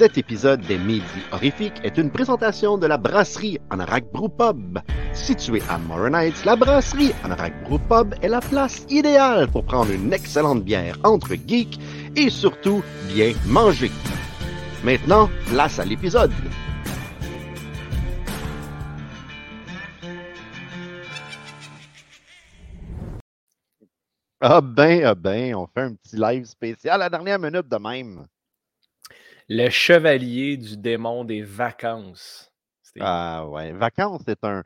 Cet épisode des Midi Horrifiques est une présentation de la brasserie Anorak Brew Pub. Située à Morin Heights, la brasserie Anorak Brew Pub est la place idéale pour prendre une excellente bière entre geeks et surtout bien manger. Maintenant, place à l'épisode. Ah ben, ah ben, on fait un petit live spécial à la dernière minute de même. Le chevalier du démon des vacances. Ah ouais, vacances, c'est un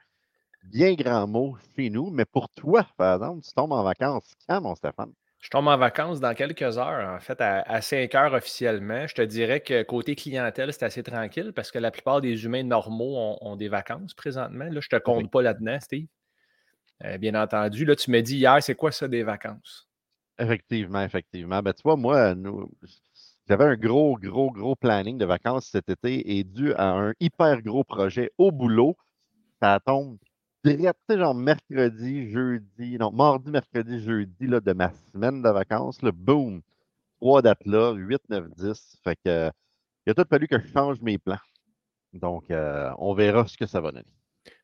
bien grand mot chez nous, mais pour toi, par exemple, tu tombes en vacances quand, mon Stéphane? Je tombe en vacances dans quelques heures, en fait, à, 5 heures officiellement. Je te dirais que côté clientèle, c'est assez tranquille parce que la plupart des humains normaux ont, des vacances présentement. Là, je ne te compte pas là-dedans, Steve. Euh, bien entendu. Là, tu me dis hier, c'est quoi ça des vacances? Effectivement, effectivement. Ben, tu vois, moi, j'avais un gros, gros, gros planning de vacances cet été et dû à un hyper gros projet au boulot, ça tombe direct, genre mercredi, jeudi, non, mardi, mercredi, jeudi là, de ma semaine de vacances, le boom, trois dates là, 8, 9, 10. Fait que il a tout fallu que je change mes plans. Donc, euh, on verra ce que ça va donner.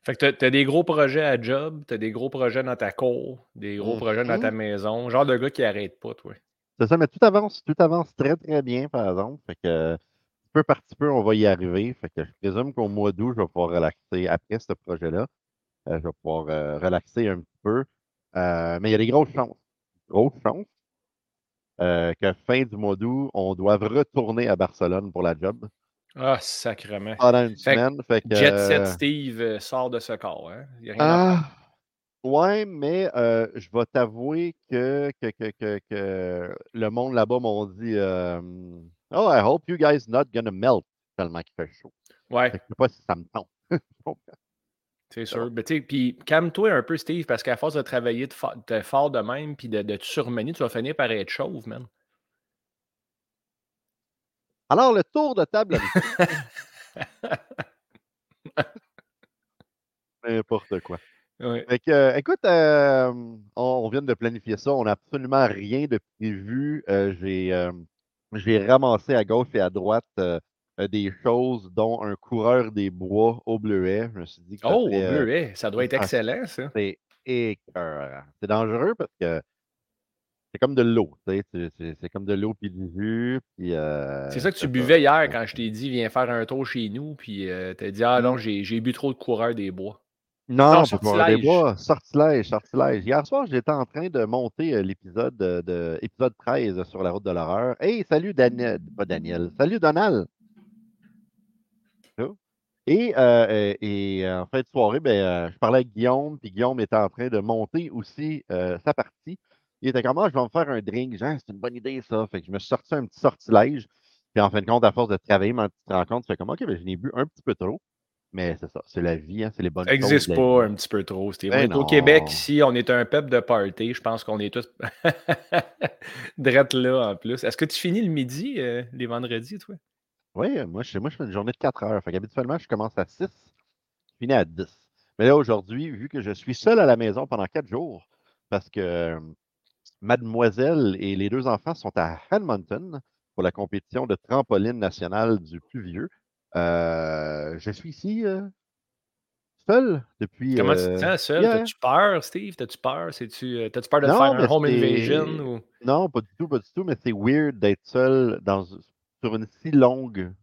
Fait que tu as, des gros projets à job, tu as des gros projets dans ta cour, des gros projets dans ta mm-hmm. maison. Genre de gars qui n'arrête pas, toi. C'est ça, mais tout avance, tout avance très, très bien, par exemple. Fait que peu par petit peu, on va y arriver. Fait que je présume qu'au mois d'août, je vais pouvoir relaxer après ce projet-là. Euh, je vais pouvoir euh, relaxer un petit peu. Euh, mais il y a des grosses chances. Grosses chances. que fin du mois d'août, on doive retourner à Barcelone pour la job. Ah, sacrement. Pendant une semaine. Jet Set Steve sort de ce corps. Hein? Il a rien ah, ouais, mais je vais t'avouer que, que, le monde là-bas m'ont dit Oh, I hope you guys not gonna melt tellement qu'il fait chaud. Ouais. Je ne sais pas si ça me tente. C'est sûr. Puis calme-toi un peu, Steve, parce qu'à force de travailler de, fort de même puis de, de te surmener, tu vas finir par être chauve, man. Alors, le tour de table. N'importe quoi. Euh, écoute, euh, on, vient de planifier ça. On n'a absolument rien de prévu. Euh, j'ai ramassé à gauche et à droite des choses, dont un coureur des bois au bleuet. Je me suis dit que oh, au bleuet, ça doit être excellent, ça. C'est dangereux parce que c'est comme de l'eau, c'est comme de l'eau puis du jus. Euh, c'est ça que tu buvais hier quand je t'ai dit viens faire un tour chez nous, puis euh, tu as dit ah non, mmh. j'ai bu trop de coureur des bois. Non, non pas des bois, sortilège, sortilège. Hier soir, j'étais en train de monter euh, l'épisode de, épisode 13 sur la route de l'horreur. Hey, salut Daniel, pas Daniel, salut Donald. Et, et, en fin de soirée, ben, je parlais avec Guillaume, puis Guillaume était en train de monter aussi sa partie. Il était comme, ah, je vais me faire un drink. Genre, c'est une bonne idée, ça. Fait que je me suis sorti un petit sortilège. Puis en fin de compte, à force de travailler, tu te rends compte, tu fais comme, OK, ben, je n'ai bu un petit peu trop. Mais c'est ça, c'est la vie, hein, c'est les bonnes choses. Ça n'existe pas un petit peu trop, Steve. Ben au Québec, ici, on est un peuple de party. Je pense qu'on est tous drette là en plus. Est-ce que tu finis le midi, euh, les vendredis, toi? Oui, moi je, moi, je fais une journée de 4 heures. Fait qu'habituellement, je commence à 6, je finis à 10. Mais là, aujourd'hui, vu que je suis seul à la maison pendant 4 jours, parce que Mademoiselle et les deux enfants sont à Hamilton pour la compétition de trampoline nationale du plus vieux. Euh, je suis ici euh, seul depuis. Comment tu te euh, sens seul? T'as-tu peur, Steve? T'as-tu peur? T'as-tu peur de faire un home invasion? Non, pas du tout, pas du tout, mais c'est weird d'être seul dans... sur une si longue.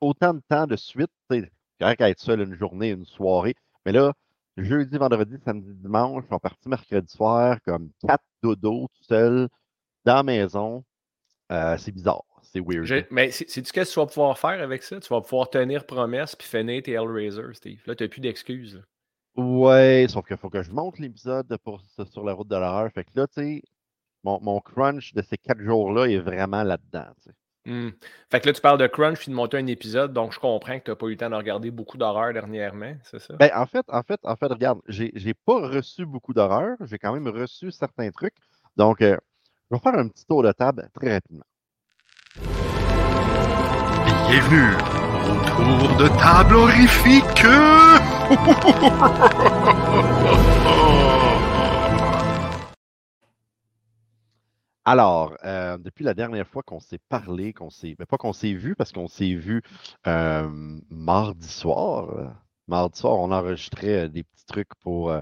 Autant de temps de suite. C'est correct être seul une journée, une soirée. Mais là, jeudi, vendredi, samedi, dimanche, on parti mercredi soir, comme quatre dodos tout seul dans la maison. Euh, c'est bizarre. C'est weird. Mais c'est-tu ce que tu vas pouvoir faire avec ça? Tu vas pouvoir tenir promesse puis finir tes Hellraiser, Steve. Là, tu n'as plus d'excuses. Ouais, sauf qu'il faut que je monte l'épisode sur la route de l'horreur. Fait que là, tu sais, mon, mon, crunch de ces quatre jours-là est vraiment là-dedans. Mmh. Fait que là, tu parles de crunch puis de monter un épisode, donc je comprends que tu n'as pas eu le temps de regarder beaucoup d'horreur dernièrement, c'est ça? Ben, en fait, en fait, en fait, regarde, j'ai, j'ai pas reçu beaucoup d'horreur, j'ai quand même reçu certains trucs. Donc, euh, je vais faire un petit tour de table très rapidement. Bienvenue au tour de table horrifique! Alors, euh, depuis la dernière fois qu'on s'est parlé, qu'on s'est. mais pas qu'on s'est vu, parce qu'on s'est vu euh, mardi soir. euh, Mardi soir, on enregistrait euh, des petits trucs pour euh,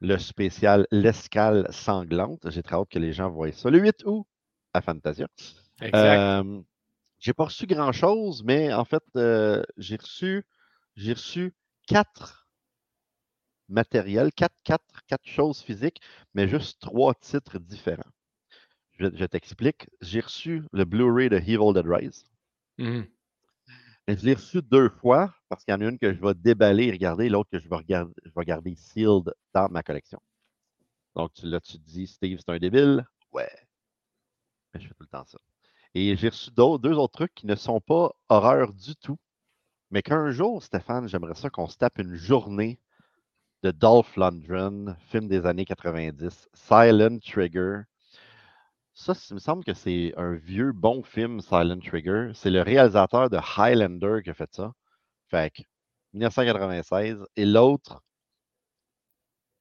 le spécial L'escale sanglante. J'ai très hâte que les gens voient ça. Le 8 août à Fantasia. Exact. J'ai pas reçu grand-chose, mais en fait, euh, j'ai reçu, j'ai reçu quatre matériels, quatre, quatre, quatre choses physiques, mais juste trois titres différents. Je, je t'explique. J'ai reçu le Blu-ray de Evil Dead Rise. Mais je l'ai reçu deux fois parce qu'il y en a une que je vais déballer et regarder, l'autre que je vais regarder, je vais garder sealed dans ma collection. Donc là, tu te dis, Steve, c'est un débile? Ouais. Mais je fais tout le temps ça. Et j'ai reçu deux autres trucs qui ne sont pas horreur du tout. Mais qu'un jour, Stéphane, j'aimerais ça qu'on se tape une journée de Dolph Lundgren, film des années 90, Silent Trigger. Ça, il me semble que c'est un vieux bon film, Silent Trigger. C'est le réalisateur de Highlander qui a fait ça. Fait que 1996. Et l'autre,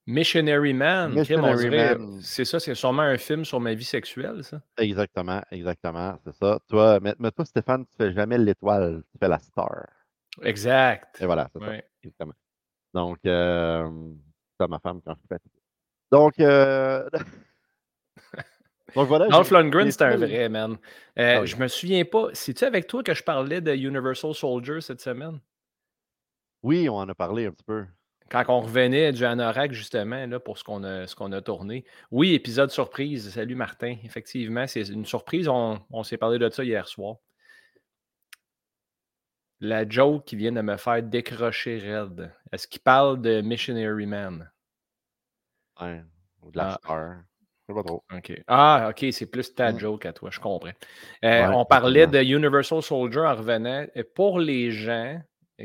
Missionary Man. Missionary. C'est ça, c'est sûrement un film sur ma vie sexuelle, ça. exactement, exactement, c'est ça. Toi, mais, mais toi, Stéphane, tu fais jamais l'étoile, tu fais la star. Exact. Et voilà, c'est ça. Exactement. Donc, euh, c'est ma femme quand je fais. Donc, euh, donc voilà. Dolph Lundgren, c'est un vrai, man. Euh, Ah oui. Je me souviens pas. C'est-tu avec toi que je parlais de Universal Soldier cette semaine? Oui, on en a parlé un petit peu. Quand on revenait du Anorak, justement, là, pour ce qu'on a, ce qu'on a tourné. Oui, épisode surprise. Salut Martin. Effectivement, c'est une surprise. On, on s'est parlé de ça hier soir. La joke qui vient de me faire décrocher raide. Est-ce qu'il parle de Missionary Man? Ouais, ou de la Ah. pas trop. OK. Ah, OK, c'est plus ta joke à toi, je comprends. Euh, Ouais, on parlait de Universal Soldier en revenant. Euh, Pour les gens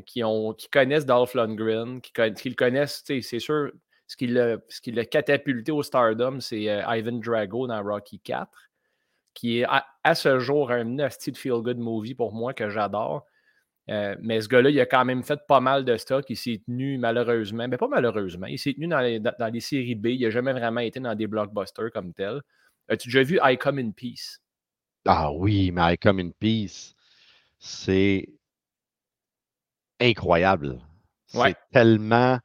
qui, ont, qui connaissent Dolph Lundgren, qui, qui le connaissent, c'est sûr, ce qui l'a catapulté au stardom, c'est euh, Ivan Drago dans Rocky 4, qui est à, à ce jour un nasty feel-good movie pour moi que j'adore. Euh, mais ce gars-là, il a quand même fait pas mal de stock. Il s'est tenu malheureusement, mais pas malheureusement, il s'est tenu dans les, dans- dans les séries B. Il n'a jamais vraiment été dans des blockbusters comme tel. As-tu déjà vu I Come in Peace? Ah oui, mais I Come in Peace, c'est incroyable. Ouais. C'est tellement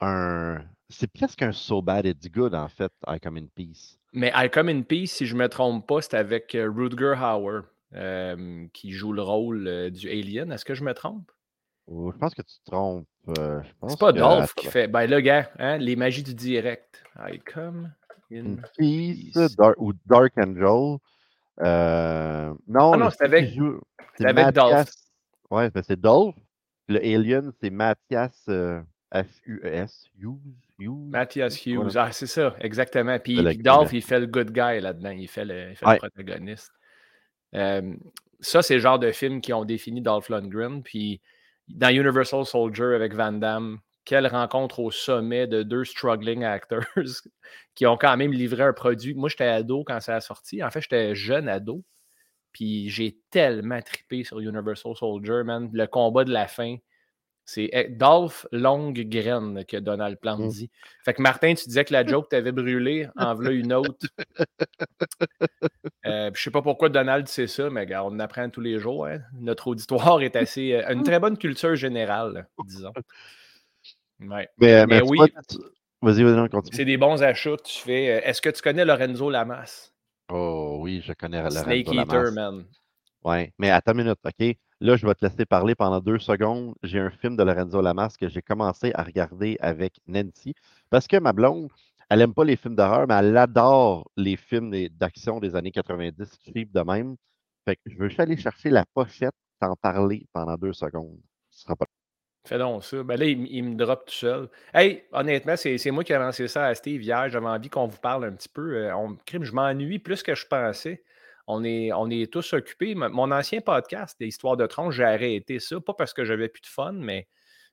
un. C'est presque un So Bad It's Good, en fait, I Come in Peace. Mais I Come in Peace, si je ne me trompe pas, c'est avec euh, Rutger Hauer euh, qui joue le rôle euh, du Alien. Est-ce que je me trompe? Ou Je pense que tu te trompes. euh, C'est pas que- Dolph qui fait. Ben là, gars, hein, les magies du direct. I Come in. Peace, ou Dark Angel. Non, Ah non, c'est avec- joue- avec Dolph. Ouais, ben c'est Dolph. Le Alien, c'est Mathias euh, F-U-E-S. Hughes. Hughes. Matthias Hughes. Voilà. Ah, c'est ça, exactement. Puis, Dolph, il fait le good guy là-dedans. Il fait le, il fait Ouais. le protagoniste. Euh, ça, c'est le genre de film qui ont défini Dolph Lundgren. Puis, dans Universal Soldier avec Van Damme, quelle rencontre au sommet de deux struggling actors qui ont quand même livré un produit. Moi, j'étais ado quand ça a sorti. En fait, j'étais jeune ado. Puis j'ai tellement trippé sur Universal Soldier, man. Le combat de la fin, c'est eh, Dolph Longue-Graine que Donald Plante Mm. dit. Fait que Martin, tu disais que la joke t'avait brûlé, en voilà une autre. Euh, je sais pas pourquoi Donald sait ça, mais gars, on en apprend tous les jours. hein. Notre auditoire est assez. euh, une très bonne culture générale, disons. Ouais. Mais, Mais mais tu oui. Vas-y, vas-y, on continue. C'est des bons achats. Tu fais. euh, Est-ce que tu connais Lorenzo Lamas? Oh oui, je connais Lorenzo Snake. Eater, man. Ouais, mais attends une minute, OK? Là, je vais te laisser parler pendant deux secondes. J'ai un film de Lorenzo Lamas que j'ai commencé à regarder avec Nancy parce que ma blonde, elle aime pas les films d'horreur, mais elle adore les films d'action des années 90 cheap de même. Fait que je veux juste aller chercher la pochette, t'en parler pendant deux secondes. Ce sera pas Fais donc ça. Ben là, il, me drop tout seul. Hey, honnêtement, c'est moi qui ai lancé ça à Steve hier. J'avais envie qu'on vous parle un petit peu. Euh, on, je m'ennuie plus que je pensais. On est, on est tous occupés. Mon ancien podcast, l'histoire de tronche, j'ai arrêté ça. Pas parce que j'avais plus de fun, mais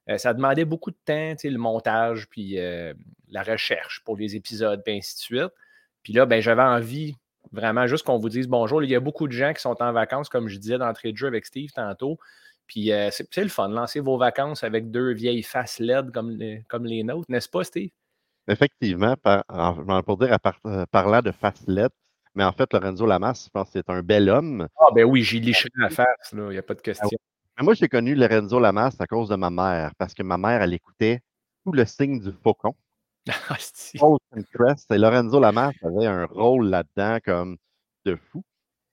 euh, ça demandait beaucoup de temps, le montage, puis euh, la recherche pour les épisodes, puis ainsi de suite. Puis là, ben, j'avais envie vraiment juste qu'on vous dise bonjour. Il y a beaucoup de gens qui sont en vacances, comme je disais d'entrée de jeu avec Steve tantôt. Puis euh, c'est le fun, lancer vos vacances avec deux vieilles faces LED comme les, comme les nôtres, n'est-ce pas, Steve? Effectivement, par, en- en- pour dire à part- euh, parlant de face LED, Mais en fait, Lorenzo Lamas, je pense que c'est un bel homme. Ah, ben oui, j'ai liché la face, il n'y a pas de question. Mais moi, j'ai connu Lorenzo Lamas à cause de ma mère, parce que ma mère, elle écoutait tout le signe du faucon. Ah, Falcon Crest. Et Lorenzo Lamas avait un rôle là-dedans comme de fou.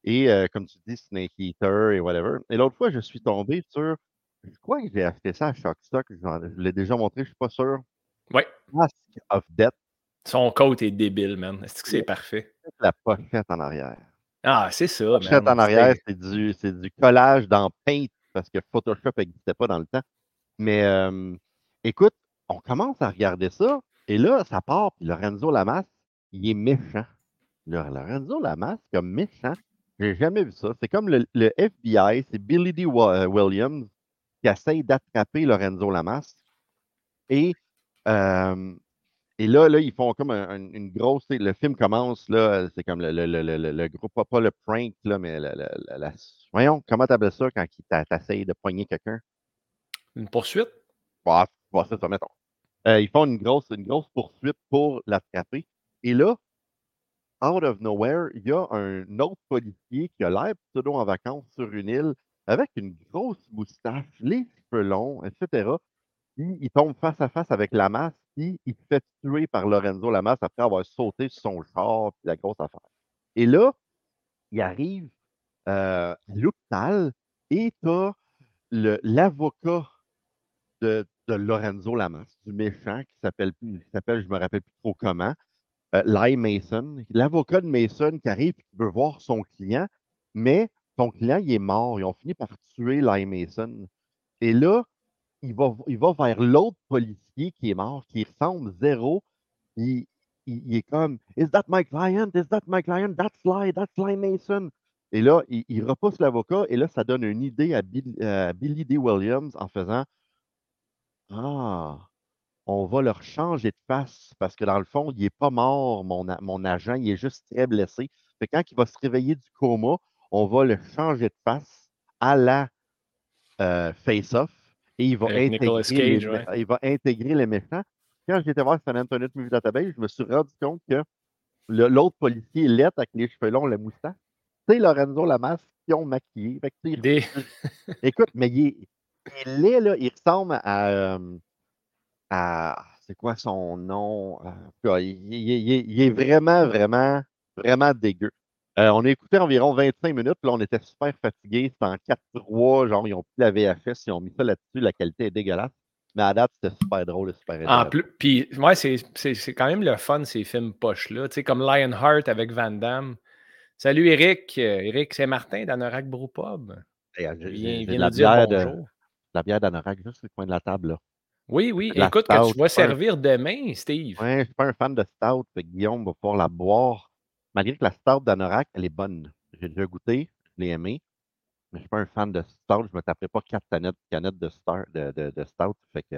Et euh, comme tu dis, Snake Eater et whatever. Et l'autre fois, je suis tombé sur. Je crois que j'ai acheté ça à Shockstock. Je l'ai déjà montré, je suis pas sûr. Ouais. Mask of Death, Son coat est débile, man. Est-ce que c'est parfait? la pochette en arrière. Ah, c'est ça, La pochette man. en arrière, c'est du, c'est du collage dans Paint parce que Photoshop n'existait pas dans le temps. Mais euh, écoute, on commence à regarder ça et là, ça part. Puis Lorenzo Lamas, il est méchant. Lorenzo Lamas, comme méchant, j'ai jamais vu ça. C'est comme le, le FBI, c'est Billy D. Euh, Williams qui essaye d'attraper Lorenzo Lamas. Et, euh, et là, là, ils font comme un- un- une grosse. Le film commence, là, c'est comme le, le, gros, pas, le prank, là, mais la, la- la- la- voyons, comment t'appelles ça quand tu essayes de poigner quelqu'un? Une poursuite? Bah, bah, ça, mettons. Euh, ils font une grosse, une grosse poursuite pour l'attraper. Et là, out of nowhere, il y a un autre policier qui a l'air pseudo en vacances sur une île avec une grosse moustache, les cheveux longs, etc. Puis il tombe face à face avec Lamas, puis il se fait tuer par Lorenzo Lamas après avoir sauté sur son char, puis la grosse affaire. Et là, il arrive euh, à l'hôpital et t'as l'avocat de, Lorenzo Lamas, du méchant, qui s'appelle, s'appelle, je me rappelle plus trop comment, euh, Mason. L'avocat de Mason qui arrive et qui veut voir son client, mais son client, il est mort. Ils ont fini par tuer Lai Mason. Et là, il va, il va vers l'autre policier qui est mort, qui ressemble zéro. Il, il- est comme Is that my client? Is that my client? That's Lai, that's Lai Mason. Et là, il, repousse l'avocat et là, ça donne une idée à Billy D. Williams en faisant Ah, on va leur changer de face parce que dans le fond, il n'est pas mort, mon, mon agent, il est juste très blessé. Fait quand il va se réveiller du coma, on va le changer de face à la euh, face-off et il va, Avec intégrer les, Cage, mé- ouais. il va intégrer les méchants. Quand j'étais voir San Antonio Movie Database, je me suis rendu compte que l'autre policier lettre avec les cheveux longs, le moustache, c'est Lorenzo Lamas qui ont maquillé. Fait que, Des... Écoute, mais il est, il est là, il ressemble à. euh, à- c'est quoi son nom? Euh, il, il- il- il- il est vraiment, vraiment, vraiment dégueu. Euh, on a écouté environ 25 minutes, puis là, on était super fatigués. C'était en 4-3, genre, ils ont pris la VHS, ils ont mis ça là-dessus, la qualité est dégueulasse. Mais à date, c'était super drôle et super En plus, puis, ouais, c'est quand même le fun, ces films poches-là. Tu sais, comme Lionheart avec Van Damme. Salut Eric. Euh, Eric, c'est Martin d'Anorak Brewpub. Hey, Viens, nous dire bonjour. de la bière d'anorak juste le coin de la table, là. Oui, oui. la Écoute, que tu stout, vas servir demain, Steve. Ouais, je suis pas un fan de stout, Guillaume va pouvoir la boire. Malgré que la stout d'Anorak, elle est bonne. J'ai déjà goûté, je l'ai aimé. Mais je suis pas un fan de stout. Je me taperai pas quatre canettes, canettes de, star- de, de, de stout. Fait que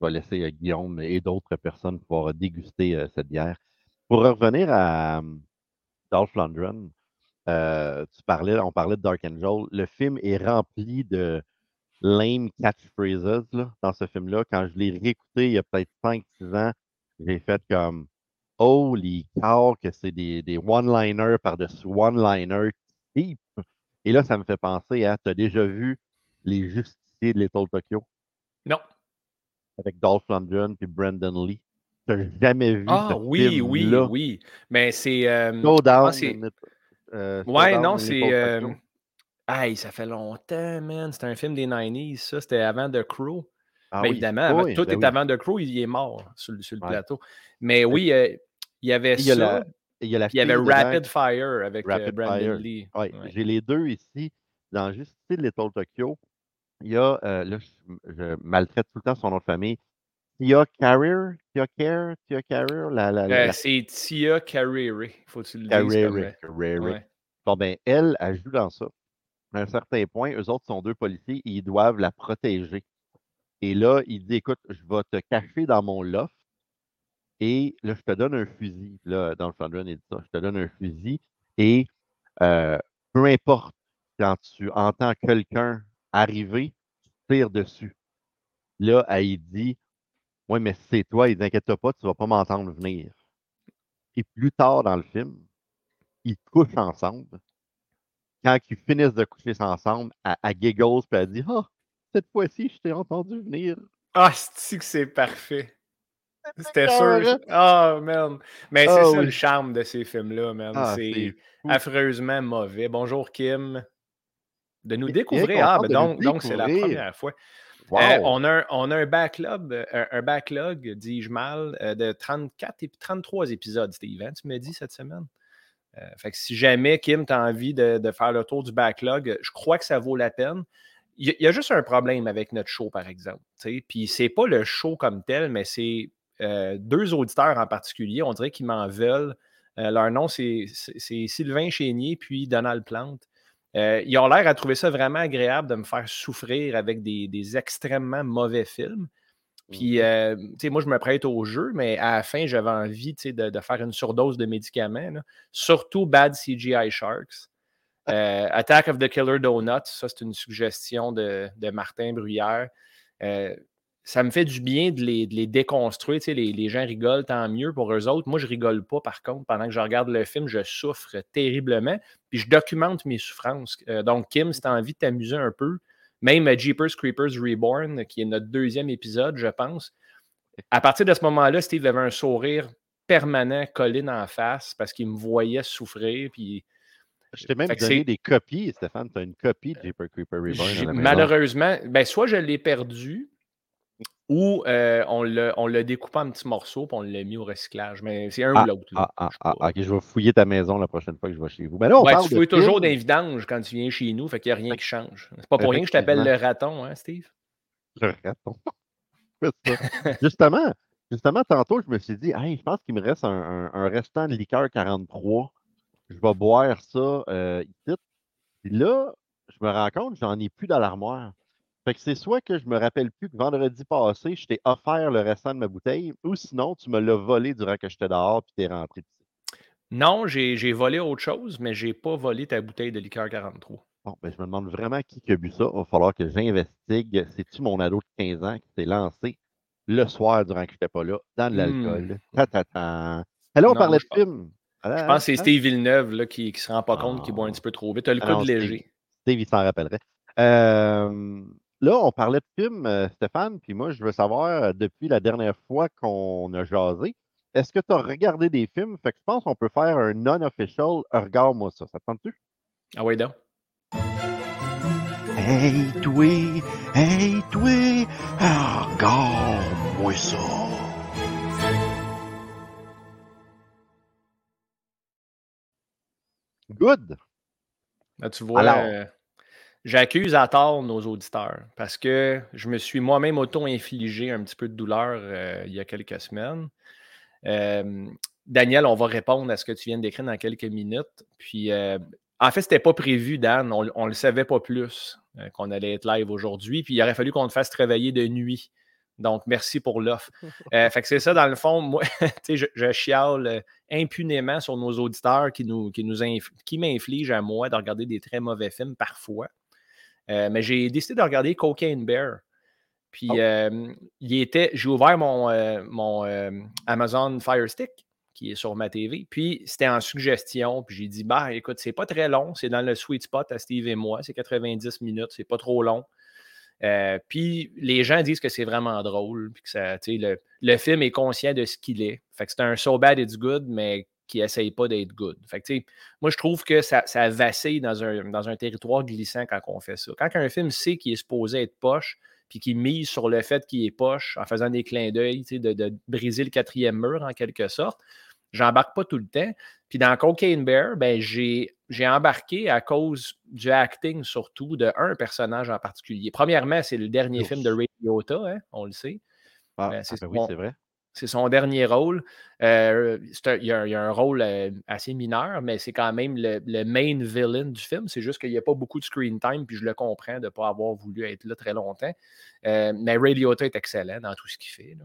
je vais laisser euh, Guillaume et d'autres personnes pouvoir déguster euh, cette bière. Pour revenir à euh, Dolph Lundgren, euh, tu parlais, on parlait de Dark Angel. Le film est rempli de lame catchphrases là, dans ce film-là. Quand je l'ai réécouté il y a peut-être 5-6 ans, j'ai fait comme Holy cow, que c'est des, des one-liners par-dessus one-liners. Et là, ça me fait penser à, tu as déjà vu Les Justiciers de Little Tokyo? Non. avec Dolph Lundgren et Brandon Lee? Tu n'as jamais vu Ah ce oui, oui, oui. Mais c'est. euh, Go down. euh, Ouais, non, c'est. Euh. Aïe, ça fait longtemps, man. C'était un film des 90s, ça. C'était avant The Crow. Ah Mais oui, évidemment, oui, tout ben est oui. avant The Crow, il est mort sur, le- sur le Ouais. plateau. Mais oui, euh, il y avait Il y a ça. la- Il y a la il y avait Rapid Fire avec euh, Rapid Brandon Fire. Lee. Ouais, Ouais. j'ai les deux ici. Dans Justice de Little Tokyo, il y a, euh, là, je, je maltraite tout le temps son nom de famille. Tia Carrier, Tia Care, Tia Carrier, la, la, la, Euh, c'est Tia Carrere. Faut que tu le dises. Carrier, euh, Carrier. Bon, ben, elle, elle joue dans ça. À un certain point, eux autres sont deux policiers et ils doivent la protéger. Et là, il dit, écoute, je vais te cacher dans mon loft et là, je te donne un fusil. Là, dans le Thundrun, il dit ça. Je te donne un fusil et euh, peu importe quand tu entends quelqu'un arriver, tu tires dessus. Là, elle dit, oui, mais c'est toi, il t'inquiète pas, tu vas pas m'entendre venir. Et plus tard dans le film, ils couchent ensemble. Quand ils finissent de coucher ensemble, elle, elle giggles puis elle dit Ah, cette fois-ci, je t'ai entendu venir. Ah, c'est que c'est parfait? C'était sûr. Ah, man. Mais c'est Ah ça oui. le charme de ces films-là, man. Ah, c'est affreusement mauvais. Bonjour, Kim. De nous découvrir. Ah, ben donc, donc c'est la première fois. Wow! Euh, on, a un, on a un backlog, euh, un, un backlog, dis-je mal, euh, de 34 et 33 épisodes, Steve. hein, tu me dis cette semaine? Euh, si jamais, Kim, tu as envie de, faire le tour du backlog, je crois que ça vaut la peine. Il y, a- juste un problème avec notre show, par exemple. tu sais, Puis c'est pas le show comme tel, mais c'est euh, deux auditeurs en particulier, on dirait qu'ils m'en veulent. Euh, leur nom, c'est Sylvain Chénier puis Donald Plante. Ils ont l'air à trouver ça vraiment agréable de me faire souffrir avec des extrêmement mauvais films. Puis, euh, tu sais, moi, je me prête au jeu, mais à la fin, j'avais envie tu sais, de, de faire une surdose de médicaments. là. Surtout Bad CGI Sharks. Euh, Attack of the Killer Donuts, ça, c'est une suggestion de, de Martin Bruyère. Euh, ça me fait du bien de les, de les déconstruire. tu sais, Les, les gens rigolent, tant mieux pour eux autres. Moi, je rigole pas, par contre. Pendant que je regarde le film, je souffre terriblement. Puis je documente mes souffrances. Donc, Kim, si tu as envie de t'amuser un peu, même à Jeepers Creepers Reborn, qui est notre deuxième épisode, je pense, à partir de ce moment-là, Steve avait un sourire permanent collé en face parce qu'il me voyait souffrir. Puis Je t'ai même fait donné des copies, Stéphane. Tu as une copie de Jeepers Creeper Reborn malheureusement, ben, soit je l'ai perdu ou euh, on l'a on l'a découpé en petits morceaux et on l'a mis au recyclage. Mais c'est un ou l'autre. Ah, ah, ah, ok, je vais fouiller ta maison la prochaine fois que je vais chez vous. Mais là, on Ouais, parle tu fouilles toujours des vidanges quand tu viens chez nous, fait qu'il n'y a rien qui change. C'est pas pour rien que je t'appelle le raton, hein, Steve? Le raton. Justement, justement, tantôt, je me suis dit, hey, je pense qu'il me reste un, un- un restant de liqueur 43. Je vais boire ça euh, ici. Puis là, je me rends compte, j'en ai plus dans l'armoire. Fait que c'est soit que je me rappelle plus que vendredi passé, je t'ai offert le restant de ma bouteille, ou sinon, tu me l'as volé durant que j'étais dehors puis t'es rentré ici. Non, j'ai volé autre chose, mais j'ai pas volé ta bouteille de liqueur 43. Bon, ben, je me demande vraiment qui qui a bu ça. Il va falloir que j'investigue. C'est-tu mon ado de 15 ans qui s'est lancé le soir durant que je n'étais pas là, dans de l'alcool? Et là, on Hmm. Parlait de film. Ah, Je pense que c'est ah, Steve Villeneuve là, qui ne se rend pas compte qu'il boit un Ah. petit peu trop vite. Tu as le Ah coup non, de léger. Steve, il s'en rappellerait. Euh, là, on parlait de film, euh, Stéphane, puis moi, je veux savoir, euh, depuis la dernière fois qu'on a jasé, est-ce que tu as regardé des films? Fait que je pense qu'on peut faire un non-official. Regarde-moi ça. Ça te tente-tu? Ah oui, donc. Hey, toi, hey, toi, ah, regarde-moi ça. Good! Là, tu vois, Alors. J'accuse à tort nos auditeurs parce que je me suis moi-même auto-infligé un petit peu de douleur euh, il y a quelques semaines. Euh, Daniel, on va répondre à ce que tu viens de décrire dans quelques minutes. Puis, euh, en fait, ce n'était pas prévu, Dan. On ne le savait pas plus euh, qu'on allait être live aujourd'hui. Puis, il aurait fallu qu'on te fasse travailler de nuit. Donc, merci pour l'offre. Fait que c'est ça, dans le fond, moi, je, je chiale impunément sur nos auditeurs qui, nous, qui, nous qui m'infligent à moi de regarder des très mauvais films parfois. Euh, mais j'ai décidé de regarder Cocaine Bear. Puis, Oh. euh, il était, j'ai ouvert mon, euh, mon euh, Amazon Fire Stick qui est sur ma TV. Puis, c'était en suggestion. Puis, j'ai dit, bah, écoute, c'est pas très long. C'est dans le sweet spot à Steve et moi. C'est 90 minutes. C'est pas trop long. Puis les gens disent que c'est vraiment drôle, puis que ça, le, le film est conscient de ce qu'il est. Fait que c'est un so bad it's good, mais qui essaye pas d'être good. Fait que, moi, je trouve que ça, ça vacille dans un, dans un territoire glissant quand on fait ça. Quand un film sait qu'il est supposé être poche, puis qu'il mise sur le fait qu'il est poche en faisant des clins d'œil, de, de briser le quatrième mur en quelque sorte, j'embarque pas tout le temps. Puis dans Cocaine Bear, ben, j'ai, j'ai embarqué à cause du acting surtout de un personnage en particulier. Premièrement, c'est le dernier film de Ray Liotta, hein, on le sait. Ah, Ben, ah, ben oui, c'est vrai. C'est son dernier rôle. Euh, un- il, y a, un- il y a un rôle euh, assez mineur, mais c'est quand même le, le main villain du film. C'est juste qu'il n'y a pas beaucoup de screen time, puis je le comprends de ne pas avoir voulu être là très longtemps. Euh, mais Ray Liotta est excellent dans tout ce qu'il fait. là.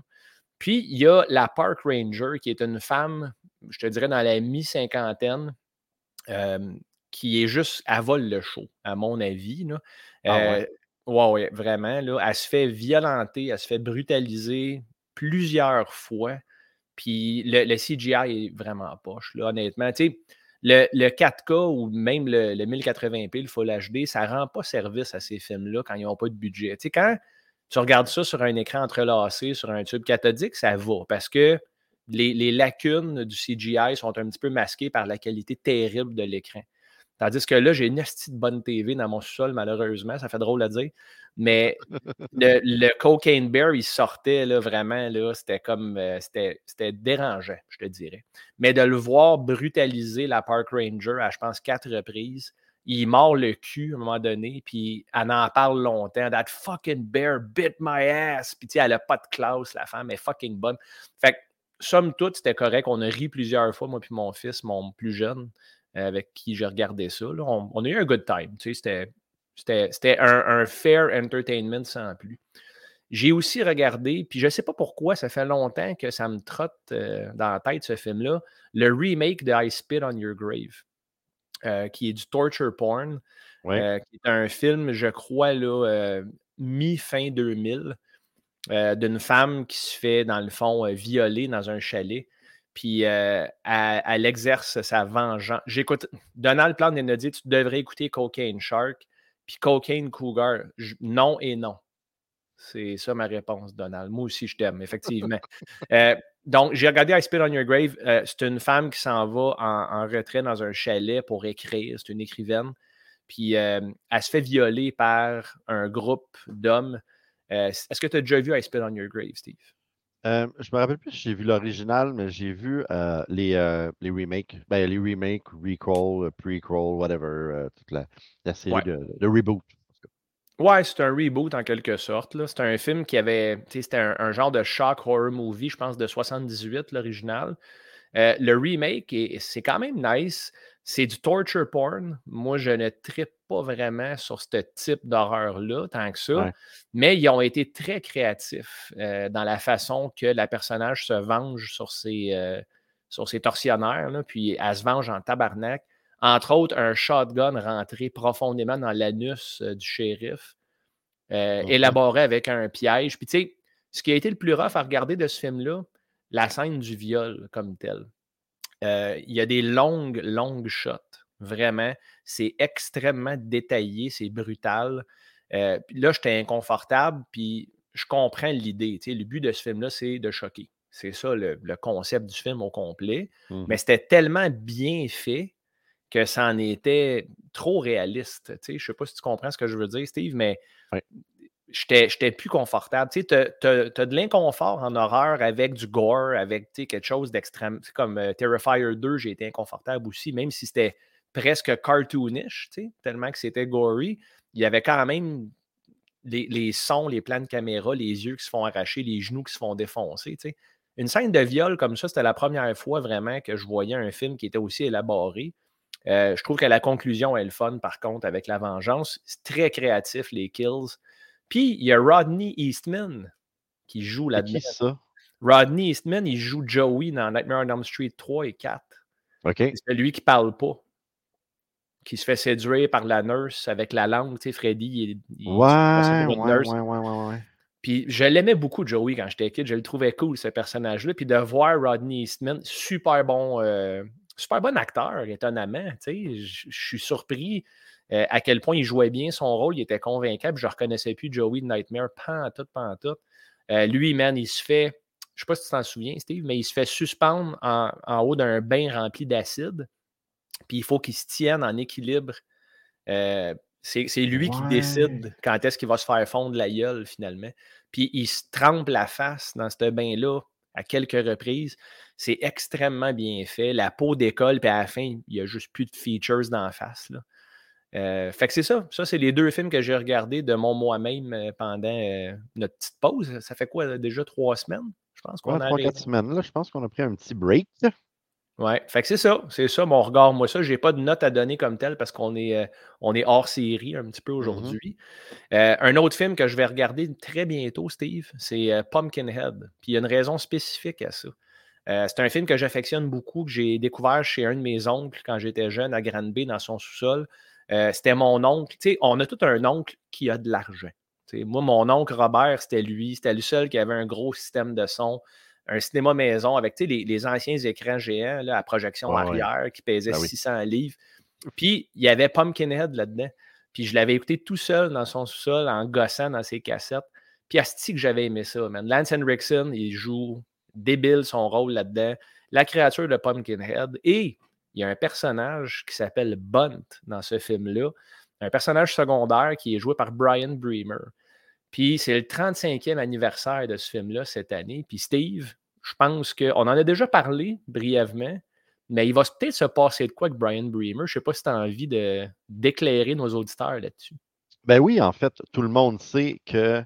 Puis, il y a la Park Ranger, qui est une femme, je te dirais, dans la mi-cinquantaine, qui est juste, elle vole le show, à mon avis. Là. Ah ouais. Ouais, ouais, vraiment. Là, elle se fait violenter, elle se fait brutaliser plusieurs fois. Puis le, CGI est vraiment poche, là, honnêtement. Tu sais, le, 4K ou même le, 1080p, le Full HD, ça ne rend pas service à ces films-là quand ils n'ont pas de budget. Tu sais, quand tu regardes ça sur un écran entrelacé, sur un tube cathodique, ça va parce que les, lacunes du CGI sont un petit peu masquées par la qualité terrible de l'écran. Tandis que là, j'ai une de bonne TV dans mon sous-sol, malheureusement, ça fait drôle à dire. Mais le, Cocaine Bear, il sortait là, vraiment, là, c'était comme euh, c'était dérangeant, je te dirais. Mais de le voir brutaliser la Park Ranger à, je pense, quatre reprises, il mord le cul à un moment donné, puis elle en parle longtemps. That fucking bear bit my ass. Puis, tu elle n'a pas de classe, la femme, est fucking bonne. Fait que, somme toute, c'était correct. On a ri plusieurs fois, moi, puis mon fils, mon plus jeune, avec qui j'ai regardé ça. On, a eu un good time. Tu sais, c'était un, fair entertainment sans plus. J'ai aussi regardé, puis je ne sais pas pourquoi, ça fait longtemps que ça me trotte euh, dans la tête ce film-là, le remake de I Spit on Your Grave. Euh, qui est du torture porn, euh, qui est un film, je crois, là, mi-fin 2000, d'une femme qui se fait, dans le fond, violer dans un chalet. Puis elle, exerce sa vengeance. J'écoute. Donald Plante a dit Tu devrais écouter Cocaine Shark, puis Cocaine Cougar. non et non. C'est ça ma réponse, Donald. Moi aussi, je t'aime, effectivement. Donc, j'ai regardé I Spit on Your Grave. Euh, c'est une femme qui s'en va en, retrait dans un chalet pour écrire. C'est une écrivaine. Puis, euh, elle se fait violer par un groupe d'hommes. Euh, est-ce que tu as déjà vu I Spit on Your Grave, Steve? Je me rappelle plus si j'ai vu l'original, mais j'ai vu les, les remakes. Ben, les remakes, recall, prequel, whatever, toute la, série de, de, reboot. Ouais, c'est un reboot en quelque sorte. C'est un film qui avait. C'était un, genre de shock horror movie, je pense, de 78, l'original. Euh, le remake, c'est quand même nice. C'est du torture porn. Moi, je ne trippe pas vraiment sur ce type d'horreur-là, tant que ça. Mais ils ont été très créatifs euh, dans la façon que la personnage se venge sur ses, euh, sur ses tortionnaires. Là, puis elle se venge en tabarnak. Entre autres, un shotgun rentré profondément dans l'anus euh, du shérif, euh, élaboré avec un piège. Puis tu sais, ce qui a été le plus rough à regarder de ce film-là, la scène du viol comme tel. Il y a des longues, longues shots. Vraiment, c'est extrêmement détaillé, c'est brutal. là, j'étais inconfortable, puis je comprends l'idée. Le but de ce film-là, c'est de choquer. C'est ça le, concept du film au complet. Mmh Mais c'était tellement bien fait que ça en était trop réaliste. Je ne sais pas si tu comprends ce que je veux dire, Steve, mais j'étais plus confortable. Tu as, de l'inconfort en horreur avec du gore, avec quelque chose d'extrême. Comme euh, Terrifier 2, j'ai été inconfortable aussi, même si c'était presque cartoonish, tellement que c'était gory. Il y avait quand même les, sons, les plans de caméra, les yeux qui se font arracher, les genoux qui se font défoncer. Une scène de viol comme ça, c'était la première fois vraiment que je voyais un film qui était aussi élaboré. Euh, je trouve que la conclusion est le fun, par contre, avec la vengeance. C'est très créatif, les kills. Puis, il y a Rodney Eastman qui joue là-dedans. ça? Rodney Eastman, il joue Joey dans Nightmare on Elm Street 3 et 4. OK. C'est celui qui parle pas. Qui se fait séduire par la nurse avec la langue. Tu sais, Freddy, il, ouais, ouais, ouais, ouais, ouais, Puis je l'aimais beaucoup, Joey, quand j'étais kid. Je le trouvais cool, ce personnage-là. Puis de voir Rodney Eastman, super bon euh, super bon acteur, étonnamment. Je suis surpris euh, à quel point il jouait bien son rôle. Il était convaincant. je ne reconnaissais plus Joey de Nightmare. Pas en tout, pas en tout. Euh, lui, man, il se fait. Je ne sais pas si tu t'en souviens, Steve, mais il se fait suspendre en, haut d'un bain rempli d'acide. Puis il faut qu'il se tienne en équilibre. Euh, c'est lui qui décide quand est-ce qu'il va se faire fondre la gueule, finalement. Puis il se trempe la face dans ce bain-là à quelques reprises. C'est extrêmement bien fait. La peau décolle, puis à la fin, il n'y a juste plus de features d'en face. Là. Euh, fait que c'est ça. Ça, c'est les deux films que j'ai regardés de mon moi-même euh, pendant euh, notre petite pause. Ça fait quoi, déjà trois semaines? Je pense qu'on a. Trois, quatre semaines, là. Je pense qu'on a pris un petit break. Ouais, fait que c'est ça, c'est ça mon regard. Moi, ça, j'ai pas de note à donner comme tel parce qu'on est, on est hors série un petit peu mmh aujourd'hui. un autre film que je vais regarder très bientôt, Steve, c'est Pumpkinhead. Puis il y a une raison spécifique à ça. Euh, c'est un film que j'affectionne beaucoup, que j'ai découvert chez un de mes oncles quand j'étais jeune à Granby dans son sous-sol. Euh, c'était mon oncle. Tu sais, on a tout un oncle qui a de l'argent. moi, mon oncle Robert, c'était lui. C'était le seul qui avait un gros système de son un cinéma maison avec les, les, anciens écrans géants là, à projection arrière qui pesaient 600 ben livres. Puis il y avait Pumpkinhead là-dedans. Puis je l'avais écouté tout seul dans son sous-sol en gossant dans ses cassettes. Puis Asti que j'avais aimé ça, man. Lance Henriksen, il joue débile son rôle là-dedans. La créature de Pumpkinhead. Et il y a un personnage qui s'appelle Bunt dans ce film-là. Un personnage secondaire qui est joué par Brian Bremer. Puis c'est le 35e anniversaire de ce film-là cette année. Puis Steve, je pense qu'on en a déjà parlé brièvement, mais il va peut-être se passer de quoi avec Brian Bremer. Je ne sais pas si tu as envie d'éclairer nos auditeurs là-dessus. Ben oui, en fait, tout le monde sait que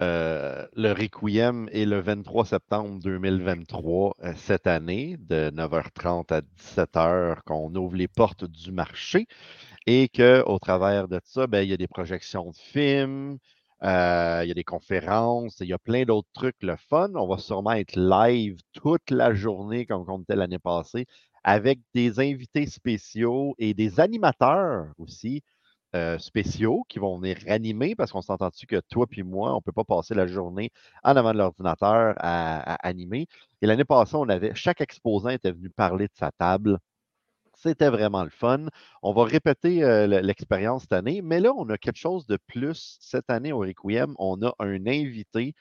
euh, le Requiem est le 23 septembre 2023 euh, cette année, de 9h30 à 17h, qu'on ouvre les portes du marché et qu'au travers de ça, ben, il y a des projections de films, euh, il y a des conférences, il y a plein d'autres trucs, le fun. On va sûrement être live toute la journée, comme on était l'année passée, avec des invités spéciaux et des animateurs aussi euh, spéciaux qui vont venir animer parce qu'on s'entend-tu que toi puis moi, on ne peut pas passer la journée en avant de l'ordinateur à, animer. Et l'année passée, on avait chaque exposant était venu parler de sa table. C'était vraiment le fun. On va répéter euh, l'expérience cette année, mais là, on a quelque chose de plus. Cette année au Requiem, on a un invité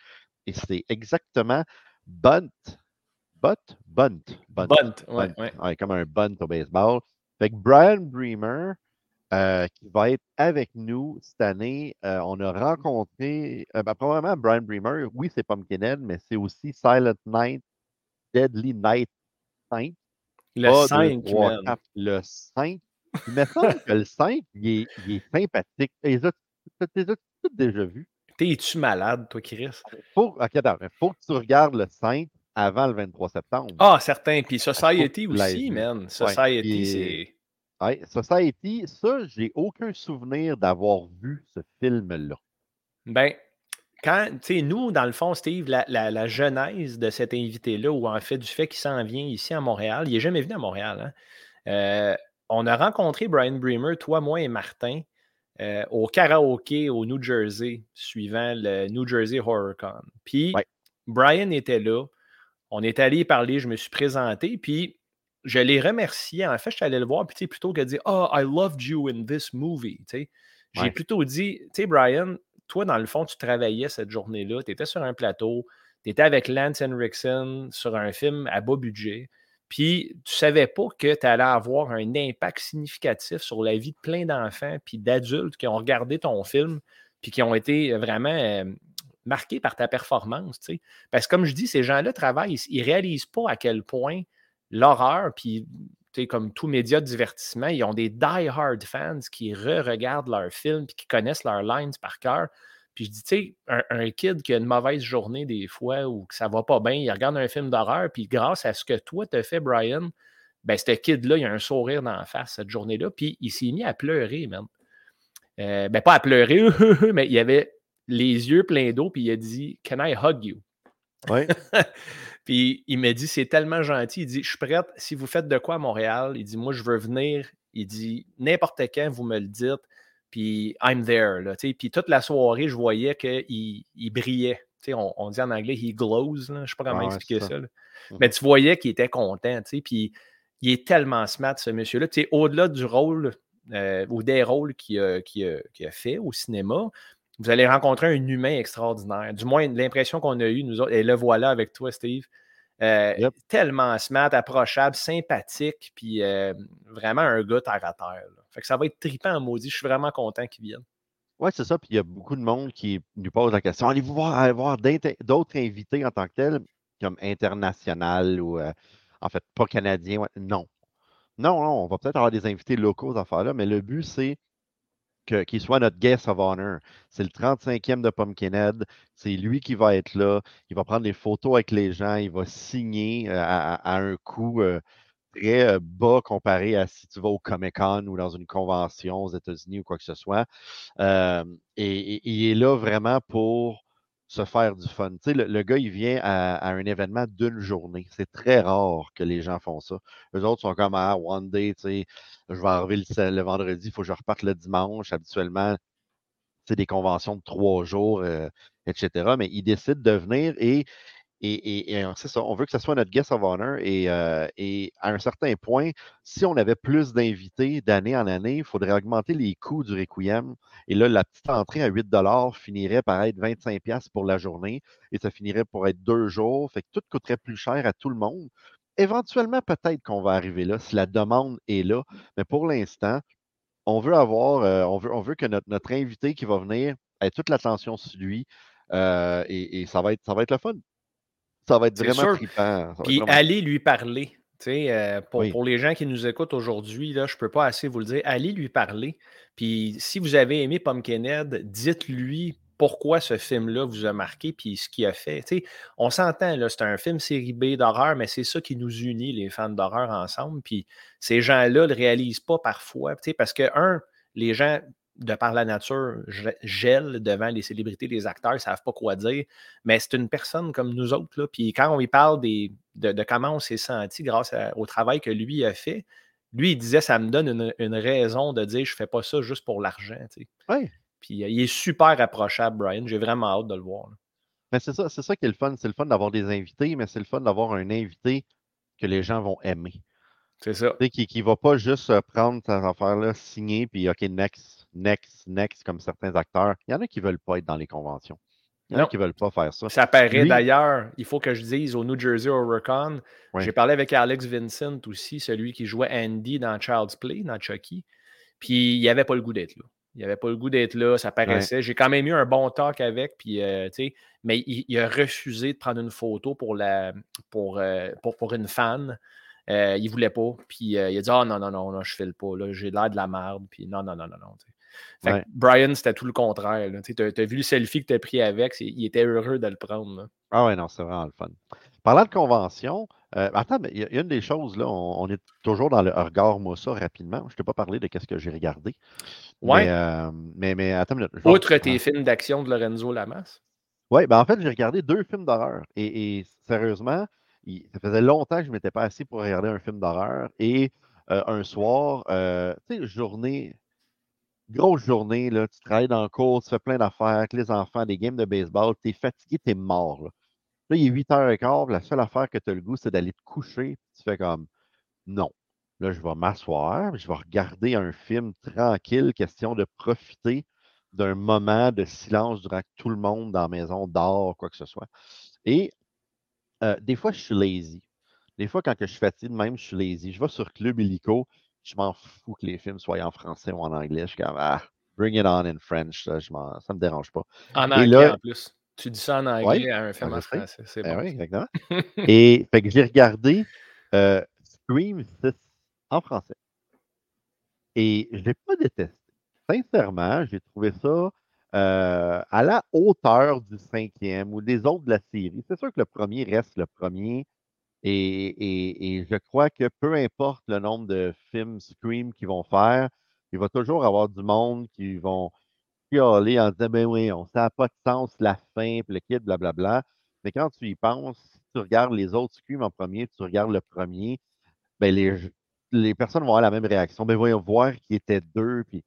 et c'est exactement Bunt. Bunt? Bunt. Bunt, Bunt, ouais, comme un bunt au baseball. Fait que Brian Bremer, euh, qui va être avec nous cette année. Euh, on a rencontré, euh, ben, probablement Brian Bremer, oui, c'est Pumpkinhead, mais c'est aussi Silent Night, Deadly Night 5. Le 5, Le 5. Il me semble que le 5, il est, il est sympathique. Tu les as toutes déjà vus. T'es-tu malade, toi, Chris? Faut, ok, il faut que tu regardes le 5 avant le 23 septembre. Ah, certain. Puis Society aussi, man. Society, c'est oui, Society, ça, j'ai aucun souvenir d'avoir vu ce film-là. Ben, quand, tu sais, nous, dans le fond, Steve, la, genèse de cet invité-là, ou en fait du fait qu'il s'en vient ici à Montréal, il n'est jamais venu à Montréal. Hein. Euh, on a rencontré Brian Bremer, toi, moi et Martin, euh, au karaoké au New Jersey, suivant le New Jersey HorrorCon. Puis, Brian était là. On est allé parler, je me suis présenté, puis je l'ai remercié. En fait, je suis allé le voir, puis plutôt que de dire Oh, I loved you in this movie. J'ai plutôt dit Tu sais, Brian, toi, dans le fond, tu travaillais cette journée-là, tu étais sur un plateau, tu étais avec Lance Henriksen sur un film à bas budget, puis tu savais pas que tu allais avoir un impact significatif sur la vie de plein d'enfants puis d'adultes qui ont regardé ton film puis qui ont été vraiment euh, marqués par ta performance. Parce que comme je dis, ces gens-là travaillent, ils ne réalisent pas à quel point l'horreur, puis comme tout média de divertissement, ils ont des die-hard fans qui re-regardent leurs films puis qui connaissent leurs lines par cœur. Puis je dis, tu sais, un, kid qui a une mauvaise journée des fois ou que ça va pas bien, il regarde un film d'horreur, puis grâce à ce que toi t'as fait, Brian, ben ce kid-là, il a un sourire dans la face cette journée-là, puis il s'est mis à pleurer, même. Euh, ben pas à pleurer, mais il avait les yeux pleins d'eau, puis il a dit Can I hug you? Oui. Puis il m'a dit c'est tellement gentil. Il dit Je suis prête, si vous faites de quoi à Montréal, il dit Moi, je veux venir. Il dit N'importe quand, vous me le dites. Puis I'm there. Là, puis toute la soirée, je voyais qu'il il brillait. On, on, dit en anglais, he glows. Là. Je ne sais pas comment expliquer ça. mmh. Mais tu voyais qu'il était content. Puis il est tellement smart, ce monsieur-là. Au-delà du rôle euh, ou des rôles qu'il a, a, fait au cinéma, vous allez rencontrer un humain extraordinaire. Du moins, l'impression qu'on a eue, nous autres, et le voilà avec toi, Steve. Euh, tellement smart, approchable, sympathique, puis euh, vraiment un gars terre à terre. Fait que ça va être trippant maudit. Je suis vraiment content qu'il vienne. Oui, c'est ça. Puis il y a beaucoup de monde qui nous pose la question allez-vous voir, voir d'autres invités en tant que tels, comme international ou euh, en fait pas canadien Non. Non, non, on va peut-être avoir des invités locaux dans affaires-là, mais le but, c'est qu'il soit notre guest of honor. C'est le 35e de Pumpkinhead. C'est lui qui va être là. Il va prendre des photos avec les gens. Il va signer euh, à, un coût euh, très euh, bas comparé à si tu vas au Comic Con ou dans une convention aux États-Unis ou quoi que ce soit. et, il est là vraiment pour se faire du fun. Tu sais, le, gars, il vient à, un événement d'une journée. C'est très rare que les gens font ça. Les autres sont comme, ah, one day, tu sais, je vais arriver le, vendredi, il faut que je reparte le dimanche. Habituellement, c'est des conventions de trois jours, euh, etc. Mais il décide de venir et Et, c'est ça, on veut que ce soit notre guest of honor. Et, et, à un certain point, si on avait plus d'invités d'année en année, il faudrait augmenter les coûts du Requiem. Et là, la petite entrée à 8 finirait par être 25$ pour la journée et ça finirait pour être deux jours. Fait que tout coûterait plus cher à tout le monde. Éventuellement, peut-être qu'on va arriver là si la demande est là. Mais pour l'instant, on veut avoir, on, veut, on veut que notre, invité qui va venir ait toute l'attention sur lui. et, ça, va être, ça va être le fun. Ça va être vraiment trippant. Puis allez lui parler. Euh, pour, pour, les gens qui nous écoutent aujourd'hui, je ne peux pas assez vous le dire. Allez lui parler. Puis si vous avez aimé Pumpkinhead, dites-lui pourquoi ce film-là vous a marqué puis ce qu'il a fait. on s'entend, c'est un film série B d'horreur, mais c'est ça qui nous unit, les fans d'horreur, ensemble. Puis ces gens-là ne le réalisent pas parfois. Parce que, un, les gens de par la nature, gèle devant les célébrités, les acteurs, ils ne savent pas quoi dire. Mais c'est une personne comme nous autres. Là. Puis quand on lui parle des, de, comment on s'est senti grâce au travail que lui a fait, lui, il disait ça me donne une, raison de dire je ne fais pas ça juste pour l'argent. Oui. Puis euh, il est super approchable, Brian. J'ai vraiment hâte de le voir. Mais c'est ça, c'est ça qui est le fun. C'est le fun d'avoir des invités, mais c'est le fun d'avoir un invité que les gens vont aimer. C'est ça. Qui ne va pas juste euh, prendre cette affaire-là, signer, puis OK, next, next, next, comme certains acteurs. Il y en a qui ne veulent pas être dans les conventions. Il y en a qui ne veulent pas faire ça. Ça paraît d'ailleurs, il faut que je dise, au New Jersey Hurricane, j'ai parlé avec Alex Vincent aussi, celui qui jouait Andy dans Child's Play, dans Chucky. Puis il avait pas le goût d'être là. Il avait pas le goût d'être là, ça paraissait. J'ai quand même eu un bon talk avec, puis, euh, mais il, a refusé de prendre une photo pour, la, pour, euh, pour, pour une fan. Euh, il voulait pas. Puis il a dit Ah non, non, non, non je file pas. J'ai l'air de la merde. Puis non, non, non, non, non. Brian, c'était tout le contraire. Tu as, vu le selfie que tu as pris avec, il était heureux de le prendre. Ah ouais, non, c'est vraiment le fun. Parlant de convention, euh, attends, il y, a une des choses, là, on, est toujours dans le regard moi ça rapidement. Je ne t'ai pas parlé de ce que j'ai regardé. Ouais. Mais, mais, attends Outre tes films d'action de Lorenzo Lamas. Oui, ben en fait, j'ai regardé deux films d'horreur. et, sérieusement, ça faisait longtemps que je ne m'étais pas assis pour regarder un film d'horreur. Et euh, un soir, euh, tu sais, journée, grosse journée, là, tu travailles dans le cours, tu fais plein d'affaires avec les enfants, des games de baseball, tu es fatigué, tu es mort. Là. il est 8h15, la seule affaire que tu as le goût, c'est d'aller te coucher. Tu fais comme non. Là, je vais m'asseoir, je vais regarder un film tranquille, question de profiter d'un moment de silence durant que tout le monde dans la maison dort, quoi que ce soit. Et euh, des fois, je suis lazy. Des fois, quand je suis fatigué, même, je suis lazy. Je vais sur Club Illico, je m'en fous que les films soient en français ou en anglais. Je suis comme, ah, bring it on in French. Ça, ne me dérange pas. En anglais, en plus. Tu dis ça en anglais à un film en français. C'est ben bon. Oui, exactement. Et fait que j'ai regardé euh, Scream 6 en français. Et je ne l'ai pas détesté. Sincèrement, j'ai trouvé ça euh, à la hauteur du cinquième ou des autres de la série. C'est sûr que le premier reste le premier. Et, je crois que peu importe le nombre de films Scream qu'ils vont faire, il va toujours avoir du monde qui vont chialer en disant Ben oui, on, ça n'a pas de sens la fin, puis le kit, blablabla. Mais quand tu y penses, si tu regardes les autres Scream en premier, tu regardes le premier, ben les, les personnes vont avoir la même réaction. Ben voyons voir qu'il était deux, puis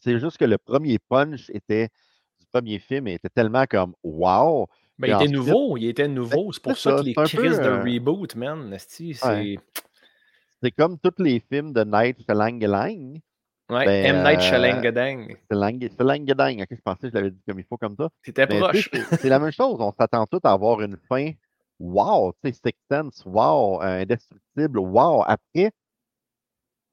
c'est juste que le premier punch était du premier film était tellement comme wow. Ben, il était nouveau, il était nouveau. C'est pour ça, que les crises de euh reboot, man, c'est. C'est comme tous les films de Night Shyamalan. Ouais, ben, M. Night Shyamalan. Shyamalan. je pensais que je l'avais dit comme il faut comme ça. C'était proche. C'est la même chose. On s'attend tous à avoir une fin. Wow, tu sais, Six Sense, wow, indestructible, wow. Après,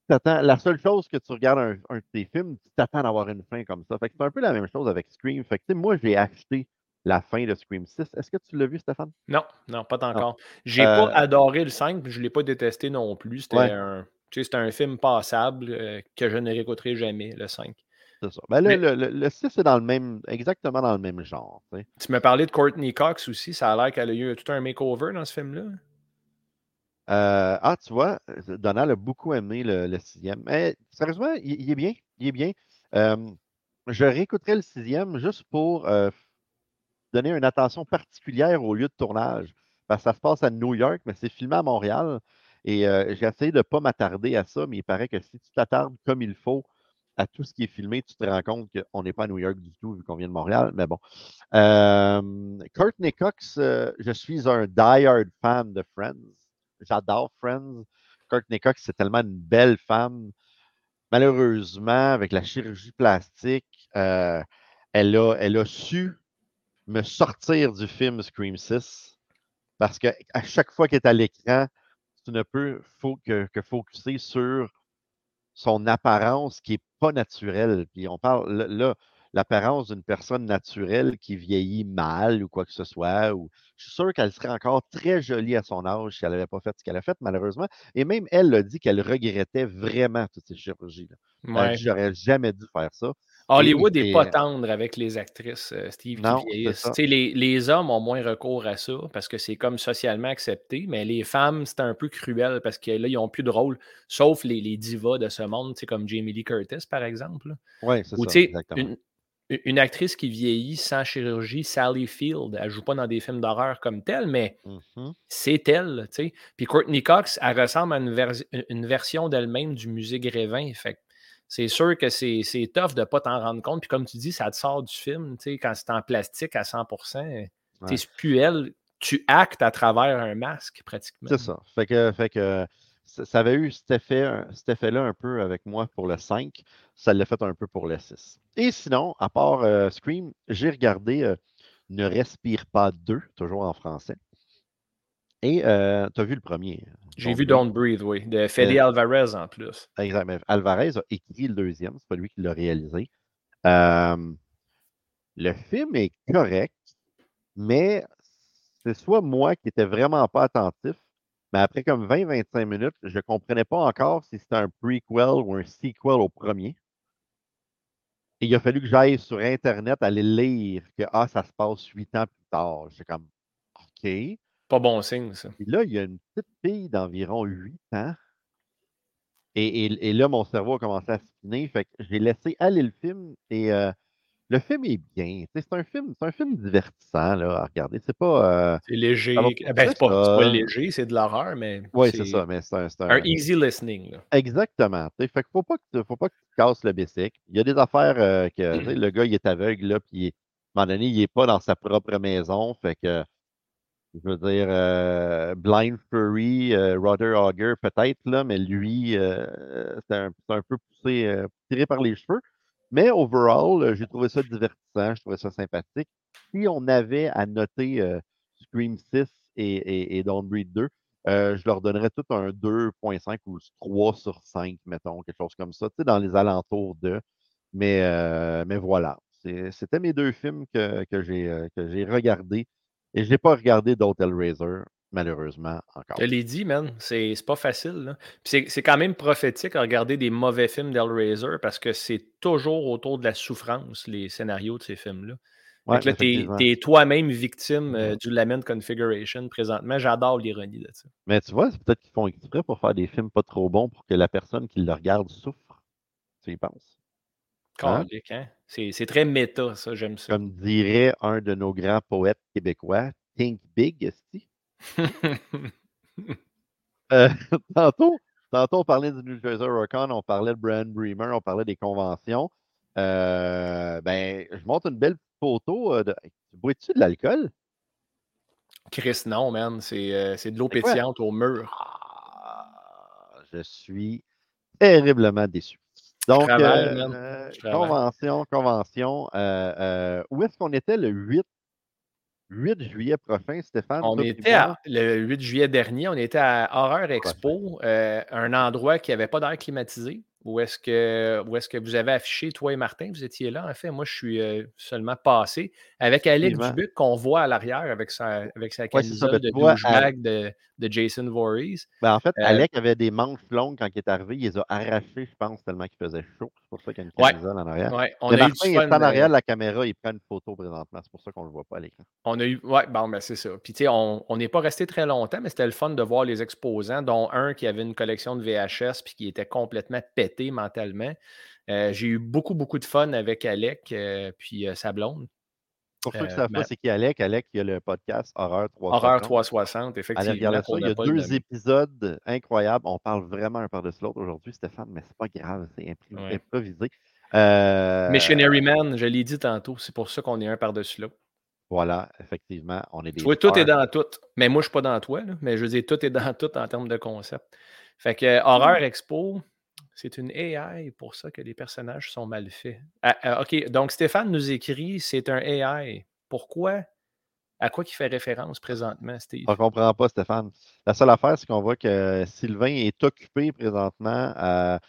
la seule chose que tu regardes un, un de tes films, tu t'attends à avoir une fin comme ça. Fait que c'est un peu la même chose avec Scream. Fait que, moi, j'ai acheté la fin de Scream 6. Est-ce que tu l'as vu, Stéphane? Non, non, pas encore. J'ai pas euh adoré le 5, je ne l'ai pas détesté non plus. C'était un, un, film passable euh, que je ne réécouterai jamais, le 5. C'est ça. Ben, le, le, 6 est dans le même, exactement dans le même genre. Tu m'as parlé de Courtney Cox aussi. Ça a l'air qu'elle a eu tout un makeover dans ce film-là. Euh, ah, tu vois, Donald a beaucoup aimé le, sixième. Mais sérieusement, il, est bien. Il est bien. je réécouterai le sixième juste pour euh, donner une attention particulière au lieu de tournage. Parce que ça se passe à New York, mais c'est filmé à Montréal. Et euh, j'ai essayé de ne pas m'attarder à ça, mais il paraît que si tu t'attardes comme il faut, à tout ce qui est filmé, tu te rends compte qu'on n'est pas à New York du tout, vu qu'on vient de Montréal. Mais bon. Euh, Courtney Cox, euh, je suis un die-hard fan de Friends. J'adore Friends. Courtney Cox, c'est tellement une belle femme. Malheureusement, avec la chirurgie plastique, euh, elle, a, elle a su me sortir du film Scream 6 parce qu'à chaque fois qu'elle est à l'écran, tu ne peux faut que, que focuser sur son apparence qui n'est pas naturelle. Puis on parle là, l'apparence d'une personne naturelle qui vieillit mal ou quoi que ce soit. Ou, je suis sûr qu'elle serait encore très jolie à son âge si elle n'avait pas fait ce qu'elle a fait, malheureusement. Et même elle a dit qu'elle regrettait vraiment toutes ces chirurgies-là. J'aurais jamais dû faire ça. Hollywood n'est pas tendre avec les actrices, euh, Steve, qui vieillissent. Les, les, hommes ont moins recours à ça parce que c'est comme socialement accepté, mais les femmes, c'est un peu cruel parce que là, ils n'ont plus de rôle, sauf les, les divas de ce monde, comme Jamie Lee Curtis, par exemple. Oui, c'est ça. Exactement. Une, une, actrice qui vieillit sans chirurgie, Sally Field, elle ne joue pas dans des films d'horreur comme telle, mais mmh c'est elle. Puis Courtney Cox, elle ressemble à une, une version d'elle-même du musée Grévin. Fait c'est sûr que c'est tough de ne pas t'en rendre compte. Puis comme tu dis, ça te sort du film, quand c'est en plastique à 100 ouais. c'est plus elle. Tu actes à travers un masque, pratiquement. C'est ça. Fait que, fait que ça avait eu cet effet-là cet effet un peu avec moi pour le 5. Ça l'a fait un peu pour le 6. Et sinon, à part euh, Scream, j'ai regardé euh, Ne respire pas 2, toujours en français. Et euh, tu as vu le premier. J'ai vu Don't Breathe, oui, de Fede euh, Alvarez en plus. Exactement. Alvarez a écrit le deuxième, c'est pas lui qui l'a réalisé. Euh, le film est correct, mais c'est soit moi qui n'étais vraiment pas attentif, mais après comme 20-25 minutes, je ne comprenais pas encore si c'était un prequel ou un sequel au premier. Et il a fallu que j'aille sur Internet aller lire que ah, ça se passe huit ans plus tard. J'étais comme OK. Pas bon signe, ça. Puis là, il y a une petite fille d'environ 8 ans. Et, là, mon cerveau a commencé à spinner. Fait que j'ai laissé aller le film. Et euh, le film est bien. C'est un film, c'est un film divertissant là, à regarder. C'est pas. Euh, c'est léger. Eh ben, c'est pas, léger, c'est de l'horreur, mais. Oui, c'est ça. Mais c'est un, un, easy listening. Là. Exactement. Fait qu'il faut pas que faut pas que tu casses le bicycle. Il y a des affaires euh, que le gars il est aveugle là, puis à un moment donné, il n'est pas dans sa propre maison. Fait que je veux dire, euh, Blind Fury, euh, Auger peut-être, mais lui, euh, c'est un, peu poussé, tiré par les cheveux. Mais overall, j'ai trouvé ça divertissant, je trouvais ça sympathique. Si on avait à noter Scream 6 et, et, Don't Breed 2, je leur donnerais tout un 2.5 ou 3 sur 5, mettons, quelque chose comme ça, tu sais, dans les alentours de. Mais, voilà. C'était mes deux films que j'ai regardés et je n'ai pas regardé d'autres Hellraiser, malheureusement, encore. Je l'ai dit, man, c'est pas facile. C'est quand même prophétique à regarder des mauvais films d'Hellraiser parce que c'est toujours autour de la souffrance, les scénarios de ces films-là. Ouais, là, tu es, toi-même victime euh, du Lament Configuration présentement. J'adore l'ironie de ça. Mais tu vois, c'est peut-être qu'ils font exprès pour faire des films pas trop bons pour que la personne qui le regarde souffre. Tu y penses? Hein? hein? C'est très méta, ça, j'aime ça. Comme dirait un de nos grands poètes québécois, Think Big, esti. euh, tantôt, tantôt, on parlait du New Jersey Rockon, on parlait de Brian Bremer, on parlait des conventions. Euh, ben, je montre une belle photo. Euh, de... Bois-tu de l'alcool? Chris, non, man. C'est euh, de l'eau pétillante au mur. Ah, je suis terriblement déçu. Donc, euh, convention, convention. Euh, euh, où est-ce qu'on était le 8, 8 juillet prochain, Stéphane? On était le 8 juillet dernier, on était à Horreur Expo, un endroit qui n'avait pas d'air climatisé. Où est-ce que, est que vous avez affiché, toi et Martin, vous étiez là, en fait. Moi, je suis euh, seulement passé avec Alec Dubuc qu'on voit à l'arrière avec sa, avec sa camisole de douchebag de, de, Jason Voorhees. Ben, en fait, euh, Alec avait des manches longues quand il est arrivé. Il les a arrachées, je pense, tellement qu'il faisait chaud. C'est pour ça qu'il y a une camisole en arrière. Ouais, on a Martin, il est en arrière euh de la caméra, il prend une photo présentement. C'est pour ça qu'on ne le voit pas à l'écran. On a eu, ouais, bon, ben, c'est ça. Puis, tu sais, on n'est pas resté très longtemps, mais c'était le fun de voir les exposants, dont un qui avait une collection de VHS puis qui était complètement pété mentalement. Euh, j'ai eu beaucoup, beaucoup de fun avec Alec, euh, puis euh, sa blonde. Pour ceux qui savent pas, c'est qui Alec. Alec, il y a le podcast Horreur 360. Horreur 360, effectivement. Allez ça. Il y a deux épisodes incroyables. On parle vraiment un par-dessus l'autre aujourd'hui, Stéphane, mais c'est pas grave, c'est Ouais. improvisé. Euh, Missionary Man, je l'ai dit tantôt, c'est pour ça qu'on est un par-dessus l'autre. Voilà, effectivement, on est des Tu vois, tout est dans tout. Mais moi, je ne suis pas dans toi, là, mais je veux dire, tout est dans tout en termes de concept. Fait que euh, Horreur Expo, c'est une AI pour ça que les personnages sont mal faits. Ah, ah, OK, donc Stéphane nous écrit c'est un AI. Pourquoi? À quoi il fait référence présentement, Steve? On ne comprend pas, Stéphane. La seule affaire, c'est qu'on voit que Sylvain est occupé présentement à,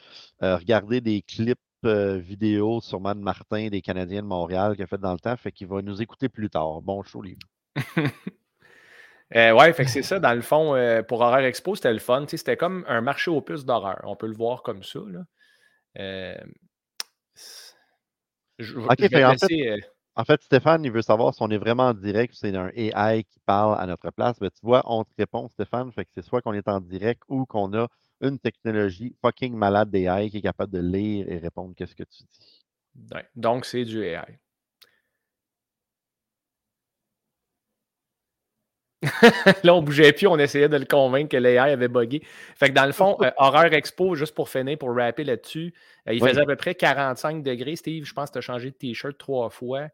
à regarder des clips euh, vidéo sûrement de Martin des Canadiens de Montréal qu'il a fait dans le temps, fait qu'il va nous écouter plus tard. Bon show, les. Euh, ouais, fait que c'est ça, dans le fond, euh, pour Horreur Expo, c'était le fun. C'était comme un marché aux puces d'horreur. On peut le voir comme ça. Là. Euh, c'est- je, je Ok, vais fait en te laisser, En fait, Stéphane, il veut savoir si on est vraiment en direct ou c'est un AI qui parle à notre place. Mais tu vois, on te répond, Stéphane, fait que c'est soit qu'on est en direct ou qu'on a une technologie fucking malade d'AI qui est capable de lire et répondre qu'est-ce que tu dis? ouais, donc, c'est du AI. Là, on bougeait plus, on essayait de le convaincre que l'AI avait buggé. Fait que dans le fond, euh, Horreur Expo, juste pour finir, pour rapper là-dessus, euh, il Oui. faisait à peu près 45 degrés. Steve, je pense que tu as changé de t-shirt trois fois.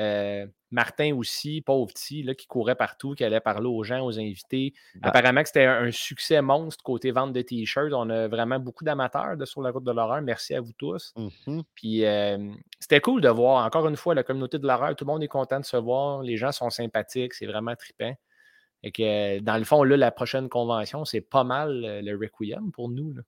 Euh, Martin aussi, pauvre petit, là, qui courait partout, qui allait parler aux gens, aux invités. Ben. Apparemment que c'était un, un succès monstre côté vente de t-shirts. On a vraiment beaucoup d'amateurs de sur la route de l'horreur. Merci à vous tous. Mhm. Puis euh, c'était cool de voir, encore une fois, la communauté de l'horreur, tout le monde est content de se voir, les gens sont sympathiques, c'est vraiment trippant. Et que dans le fond, là, la prochaine convention, c'est pas mal euh, le Requiem pour nous. là.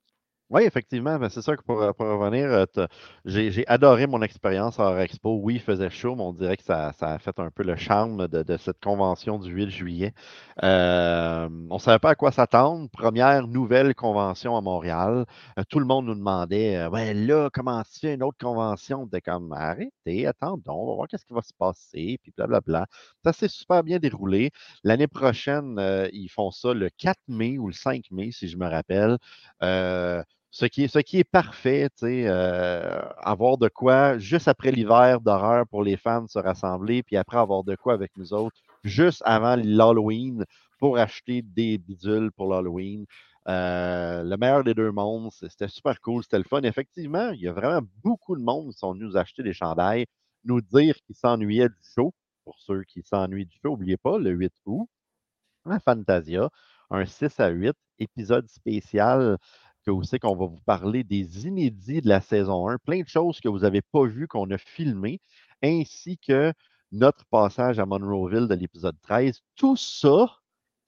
Oui, effectivement, ben, c'est ça que pour, pour revenir, euh, j'ai adoré mon expérience à Expo. Oui, il faisait chaud, mais on dirait que ça, a fait un peu le charme de, cette convention du 8 juillet. Euh, on ne savait pas à quoi s'attendre. Première nouvelle convention à Montréal. Euh, tout le monde nous demandait euh, Ouais, là, comment se fait une autre convention? On était comme arrêtez, attendons, on va voir qu'est-ce qui va se passer, puis blablabla. Ça s'est super bien déroulé. L'année prochaine, euh, ils font ça le 4 mai ou le 5 mai, si je me rappelle. Euh, ce qui est, ce qui est parfait, euh, avoir de quoi juste après l'hiver d'horreur pour les fans se rassembler, puis après avoir de quoi avec nous autres, juste avant l'Halloween pour acheter des bidules pour l'Halloween. Euh, le meilleur des deux mondes, c'était super cool, c'était le fun. Effectivement, il y a vraiment beaucoup de monde qui sont venus nous acheter des chandails, nous dire qu'ils s'ennuyaient du show. Pour ceux qui s'ennuient du show, n'oubliez pas, le 8 août, à Fantasia, un 6 à 8, épisode spécial que vous savez qu'on va vous parler des inédits de la saison 1, plein de choses que vous n'avez pas vues, qu'on a filmées, ainsi que notre passage à Monroeville de l'épisode 13. Tout ça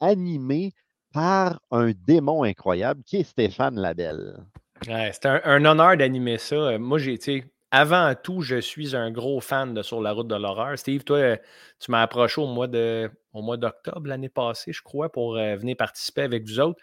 animé par un démon incroyable qui est Stéphane Labelle. C'est un, honneur d'animer ça. Euh, Moi, j'ai été. Avant tout, je suis un gros fan de Sur la route de l'horreur. Steve, toi, tu m'as approché au mois de au mois d'octobre l'année passée, je crois, pour euh, venir participer avec vous autres.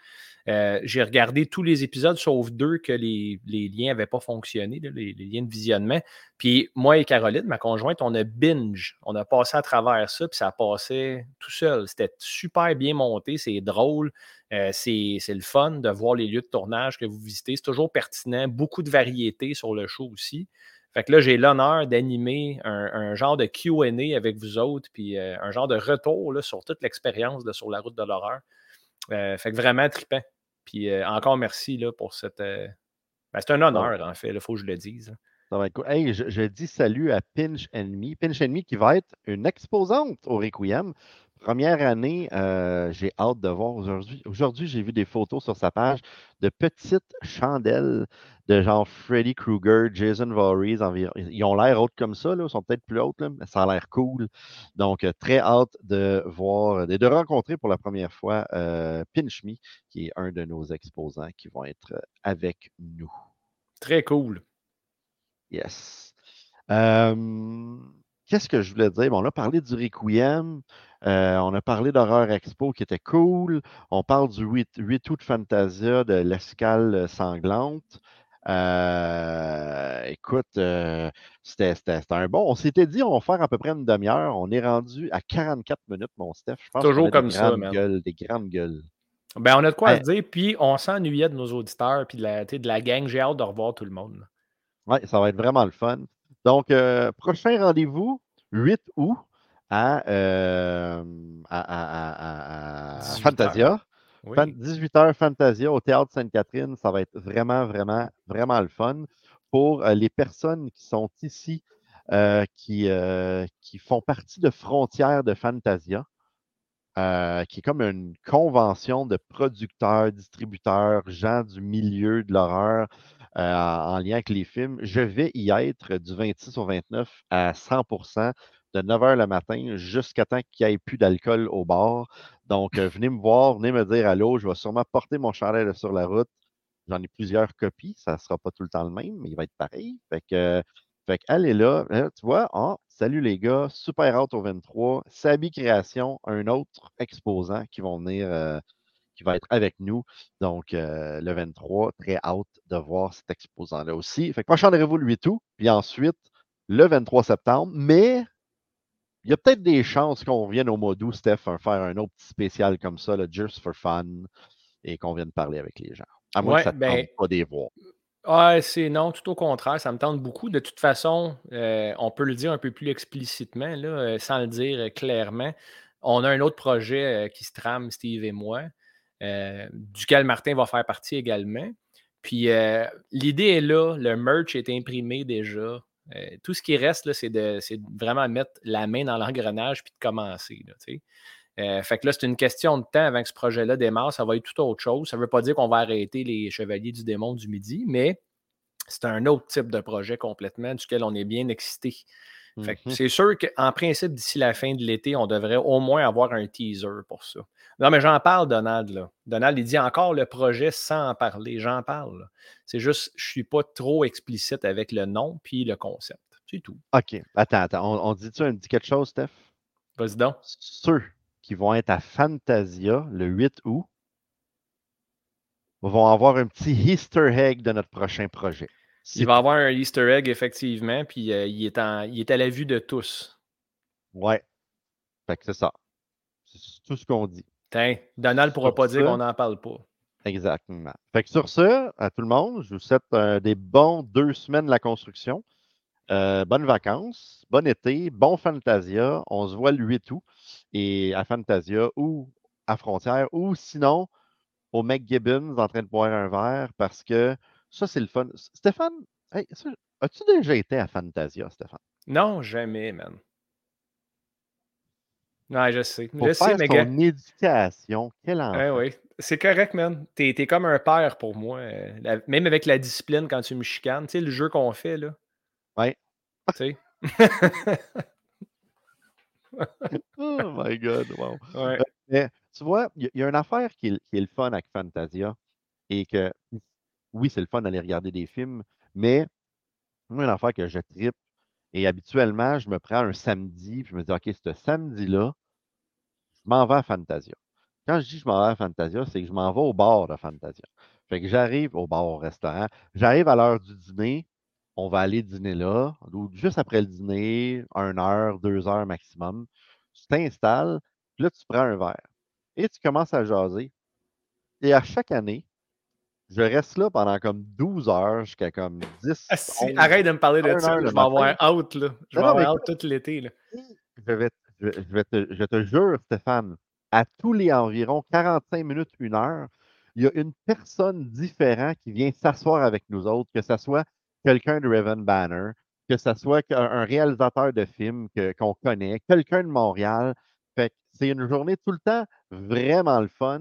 Euh, j'ai regardé tous les épisodes, sauf deux que les, les liens n'avaient pas fonctionné, les, les liens de visionnement. Puis moi et Caroline, ma conjointe, on a binge. On a passé à travers ça, puis ça passait tout seul. C'était super bien monté, c'est drôle. Euh, c'est le fun de voir les lieux de tournage que vous visitez. C'est toujours pertinent. Beaucoup de variété sur le show aussi. Fait que là, j'ai l'honneur d'animer un, un genre de QA avec vous autres, puis euh, un genre de retour là, sur toute l'expérience Sur la route de l'horreur. Fait que vraiment trippant. Puis euh, encore merci là, pour cette. euh, ben, c'est un honneur, en fait, il faut que je le dise. Ça va être cool. Hey, je, je dis salut à Pinch Enemy. Pinch Enemy qui va être une exposante au Requiem. Première année, euh, j'ai hâte de voir aujourd'hui. Aujourd'hui, j'ai vu des photos sur sa page de petites chandelles de genre Freddy Krueger, Jason Voorhees. Ils ont l'air hautes comme ça, là. ils sont peut-être plus hautes, là, mais ça a l'air cool. Donc, euh, très hâte de voir, de, de rencontrer pour la première fois euh, Pinch Me, qui est un de nos exposants qui vont être euh, avec nous. Très cool. Yes. Euh, Qu'est-ce que je voulais dire? Bon, on a parlé du Requiem, euh, on a parlé d'Horreur Expo qui était cool, on parle du 8, 8 août de Fantasia, de l'escale sanglante. Euh, écoute, euh, c'était un bon. On s'était dit, on va faire à peu près une demi-heure. On est rendu à 44 minutes, mon Steph. Je pense Toujours comme des ça, grandes man. gueules, des grandes gueules. Ben, on a de quoi Ouais. se dire, puis on s'ennuyait de nos auditeurs, puis de la, de gang. J'ai hâte de revoir tout le monde. Oui, ça va être vraiment le fun. Donc, euh, prochain rendez-vous, 8 août, à, euh, à, à- à- à 18 Fantasia. Oui. 18h Fantasia au Théâtre Sainte-Catherine. Ça va être vraiment, vraiment, vraiment le fun pour euh, les personnes qui sont ici, euh, qui, euh, qui font partie de Frontières de Fantasia, qui est comme une convention de producteurs, distributeurs, gens du milieu de l'horreur en lien avec les films. Je vais y être du 26 au 29 à 100 de 9h le matin jusqu'à temps qu'il n'y ait plus d'alcool au bar. Donc, euh, venez me voir, venez me dire allô. Je vais sûrement porter mon chandail sur la route. J'en ai plusieurs copies. Ça ne sera pas tout le temps le même, mais il va être pareil. Fait que, fait que allez là. Là, Tu vois, ah, salut les gars, super hâte au 23. Sabi Création, un autre exposant qui vont venir, euh, qui va être avec nous. Donc, euh, le 23, très hâte de voir cet exposant-là aussi. Fait que prochain rendez-vous le 8 août, puis ensuite le 23 septembre. Mais il y a peut-être des chances qu'on vienne au mois d'août, Steph, faire un autre petit spécial comme ça, là, just for fun, et qu'on vienne parler avec les gens. À moins Ouais, que ça ne ben, tente pas des voir. Ah, c'est non, tout au contraire, ça me tente beaucoup. De toute façon, euh, on peut le dire un peu plus explicitement, là, euh, sans le dire clairement. On a un autre projet euh, qui se trame, Steve et moi, euh, duquel Martin va faire partie également. Puis euh, l'idée est là, le merch est imprimé déjà. Euh, tout ce qui reste, c'est de, de vraiment mettre la main dans l'engrenage puis de commencer. Euh, fait que là, c'est une question de temps avant que ce projet-là démarre. Ça va être tout autre chose. Ça ne veut pas dire qu'on va arrêter les Chevaliers du Démon du Midi, mais c'est un autre type de projet complètement duquel on est bien excité. Mhm. c'est sûr qu'en principe, d'ici la fin de l'été, on devrait au moins avoir un teaser pour ça. Non, mais j'en parle, Donald. Là. Donald, il dit encore le projet sans en parler. J'en parle. C'est juste, je ne suis pas trop explicite avec le nom puis le concept. C'est tout. OK. Attends, attends. On, on dit-tu un dit quelque chose, Steph? Vas-y donc. Ceux qui vont être à Fantasia le 8 août vont avoir un petit Easter egg de notre prochain projet. Il va y avoir un Easter egg, effectivement, puis euh, il, est en- il est à la vue de tous. Ouais. Fait que c'est ça. C'est tout ce qu'on dit. Tiens, Donald ne pourra pas dire qu'on n'en parle pas. Exactement. Fait que sur ce, à tout le monde, je vous souhaite euh, des bons deux semaines de la construction. Euh, bonnes vacances, bon été, bon Fantasia. On se voit le 8 août et à Fantasia ou à Frontières ou sinon au McGibbons en train de boire un verre parce que ça, c'est le fun. Stéphane, hey, as-tu déjà été à Fantasia, Stéphane? Non, jamais, man. Ouais, je sais. Pour je sais, mais gars. éducation, quel enfant? Ouais, ouais. C'est correct, man. T'es es comme un père pour moi. euh, la- même avec la discipline quand tu me chicanes. Tu sais, le jeu qu'on fait, là. Ouais. Tu sais. Oh my God, wow. ouais. Mais tu vois, il y, a- il y a une affaire qui qui est le fun avec Fantasia et que, oui, c'est le fun d'aller regarder des films, mais moi, une affaire que je tripe et habituellement, je me prends un samedi puis je me dis, OK, ce samedi-là, je m'en vais à Fantasia. Quand je dis je m'en vais à Fantasia, c'est que je m'en vais au bar de Fantasia. Fait que j'arrive au bar, au restaurant, j'arrive à l'heure du dîner, on va aller dîner là, ou juste après le dîner, une heure, deux heures maximum. Tu t'installes, puis là, tu prends un verre et tu commences à jaser. Et à chaque année, je reste là pendant comme 12 heures jusqu'à comme 10. Ah, si, 11. arrête de me parler de ça. Je vais avoir out, là. Je vais Non, avoir out tout l'été, là. Je vais, je, je vais te, je te jure, Stéphane, à tous les environ 45 minutes, une heure, il y a une personne différente qui vient s'asseoir avec nous autres, que ce soit quelqu'un de Raven Banner, que ce soit un réalisateur de film que- qu'on connaît, quelqu'un de Montréal. Fait que c'est une journée tout le temps vraiment le fun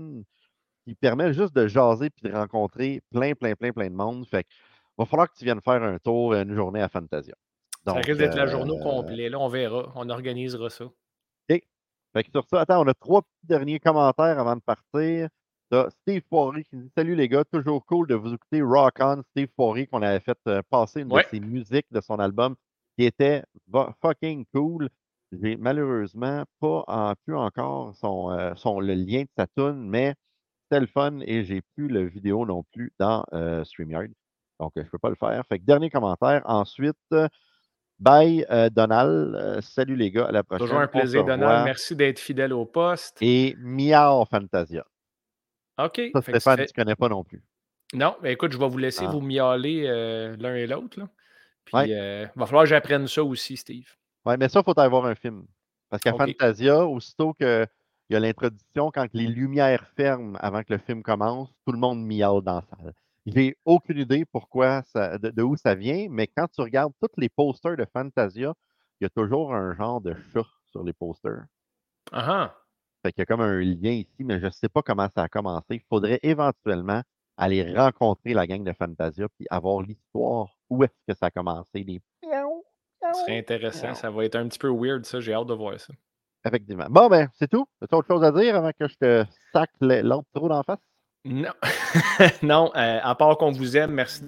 qui permet juste de jaser puis de rencontrer plein, plein, plein, plein de monde. Fait que va falloir que tu viennes faire un tour, une journée à Fantasia. Ça Donc, risque d'être la journée au euh, complet. Là, on verra. On organisera ça. Fait que sur ça, attends, on a trois petits derniers commentaires avant de partir. T'as Steve Poirier qui dit Salut les gars, toujours cool de vous écouter Rock On, Steve Poirier, qu'on avait fait euh, passer une Ouais. de ses musiques de son album qui était fucking cool. J'ai malheureusement pas en, pu encore son, euh, son, le lien de sa tune, mais c'était le fun et j'ai plus le vidéo non plus dans euh, StreamYard. Donc, je peux pas le faire. Fait que dernier commentaire. Ensuite, euh, bye euh, Donald. Salut les gars, à la prochaine. Toujours un plaisir. Donald. Merci d'être fidèle au poste. Et Miao Fantasia. OK. Ça, que Stéphane, tu connais pas non plus. Non, ben écoute, je vais vous laisser Ah. vous miauler euh, l'un et l'autre. Puis, Ouais. euh, va falloir que j'apprenne ça aussi, Steve. Ouais, mais ça, il faut avoir un film. Parce qu'à. Fantasia, aussitôt qu'il y a l'introduction, quand les lumières ferment avant que le film commence, tout le monde miaule dans la salle. J'ai aucune idée pourquoi ça, de, de où ça vient, mais quand tu regardes tous les posters de Fantasia, il y a toujours un genre de chat sur les posters. Ah ah. Fait qu'il y a comme un lien ici, mais je ne sais pas comment ça a commencé. Il faudrait éventuellement aller rencontrer la gang de Fantasia puis avoir l'histoire où est-ce que ça a commencé. Les... Ce serait intéressant. Ça va être un petit peu weird, ça. J'ai hâte de voir ça. Effectivement. Bon, ben, c'est tout. As-tu autre chose à dire avant que je te sac l'autre trop d'en face? Non. non, euh, à part qu'on vous aime, merci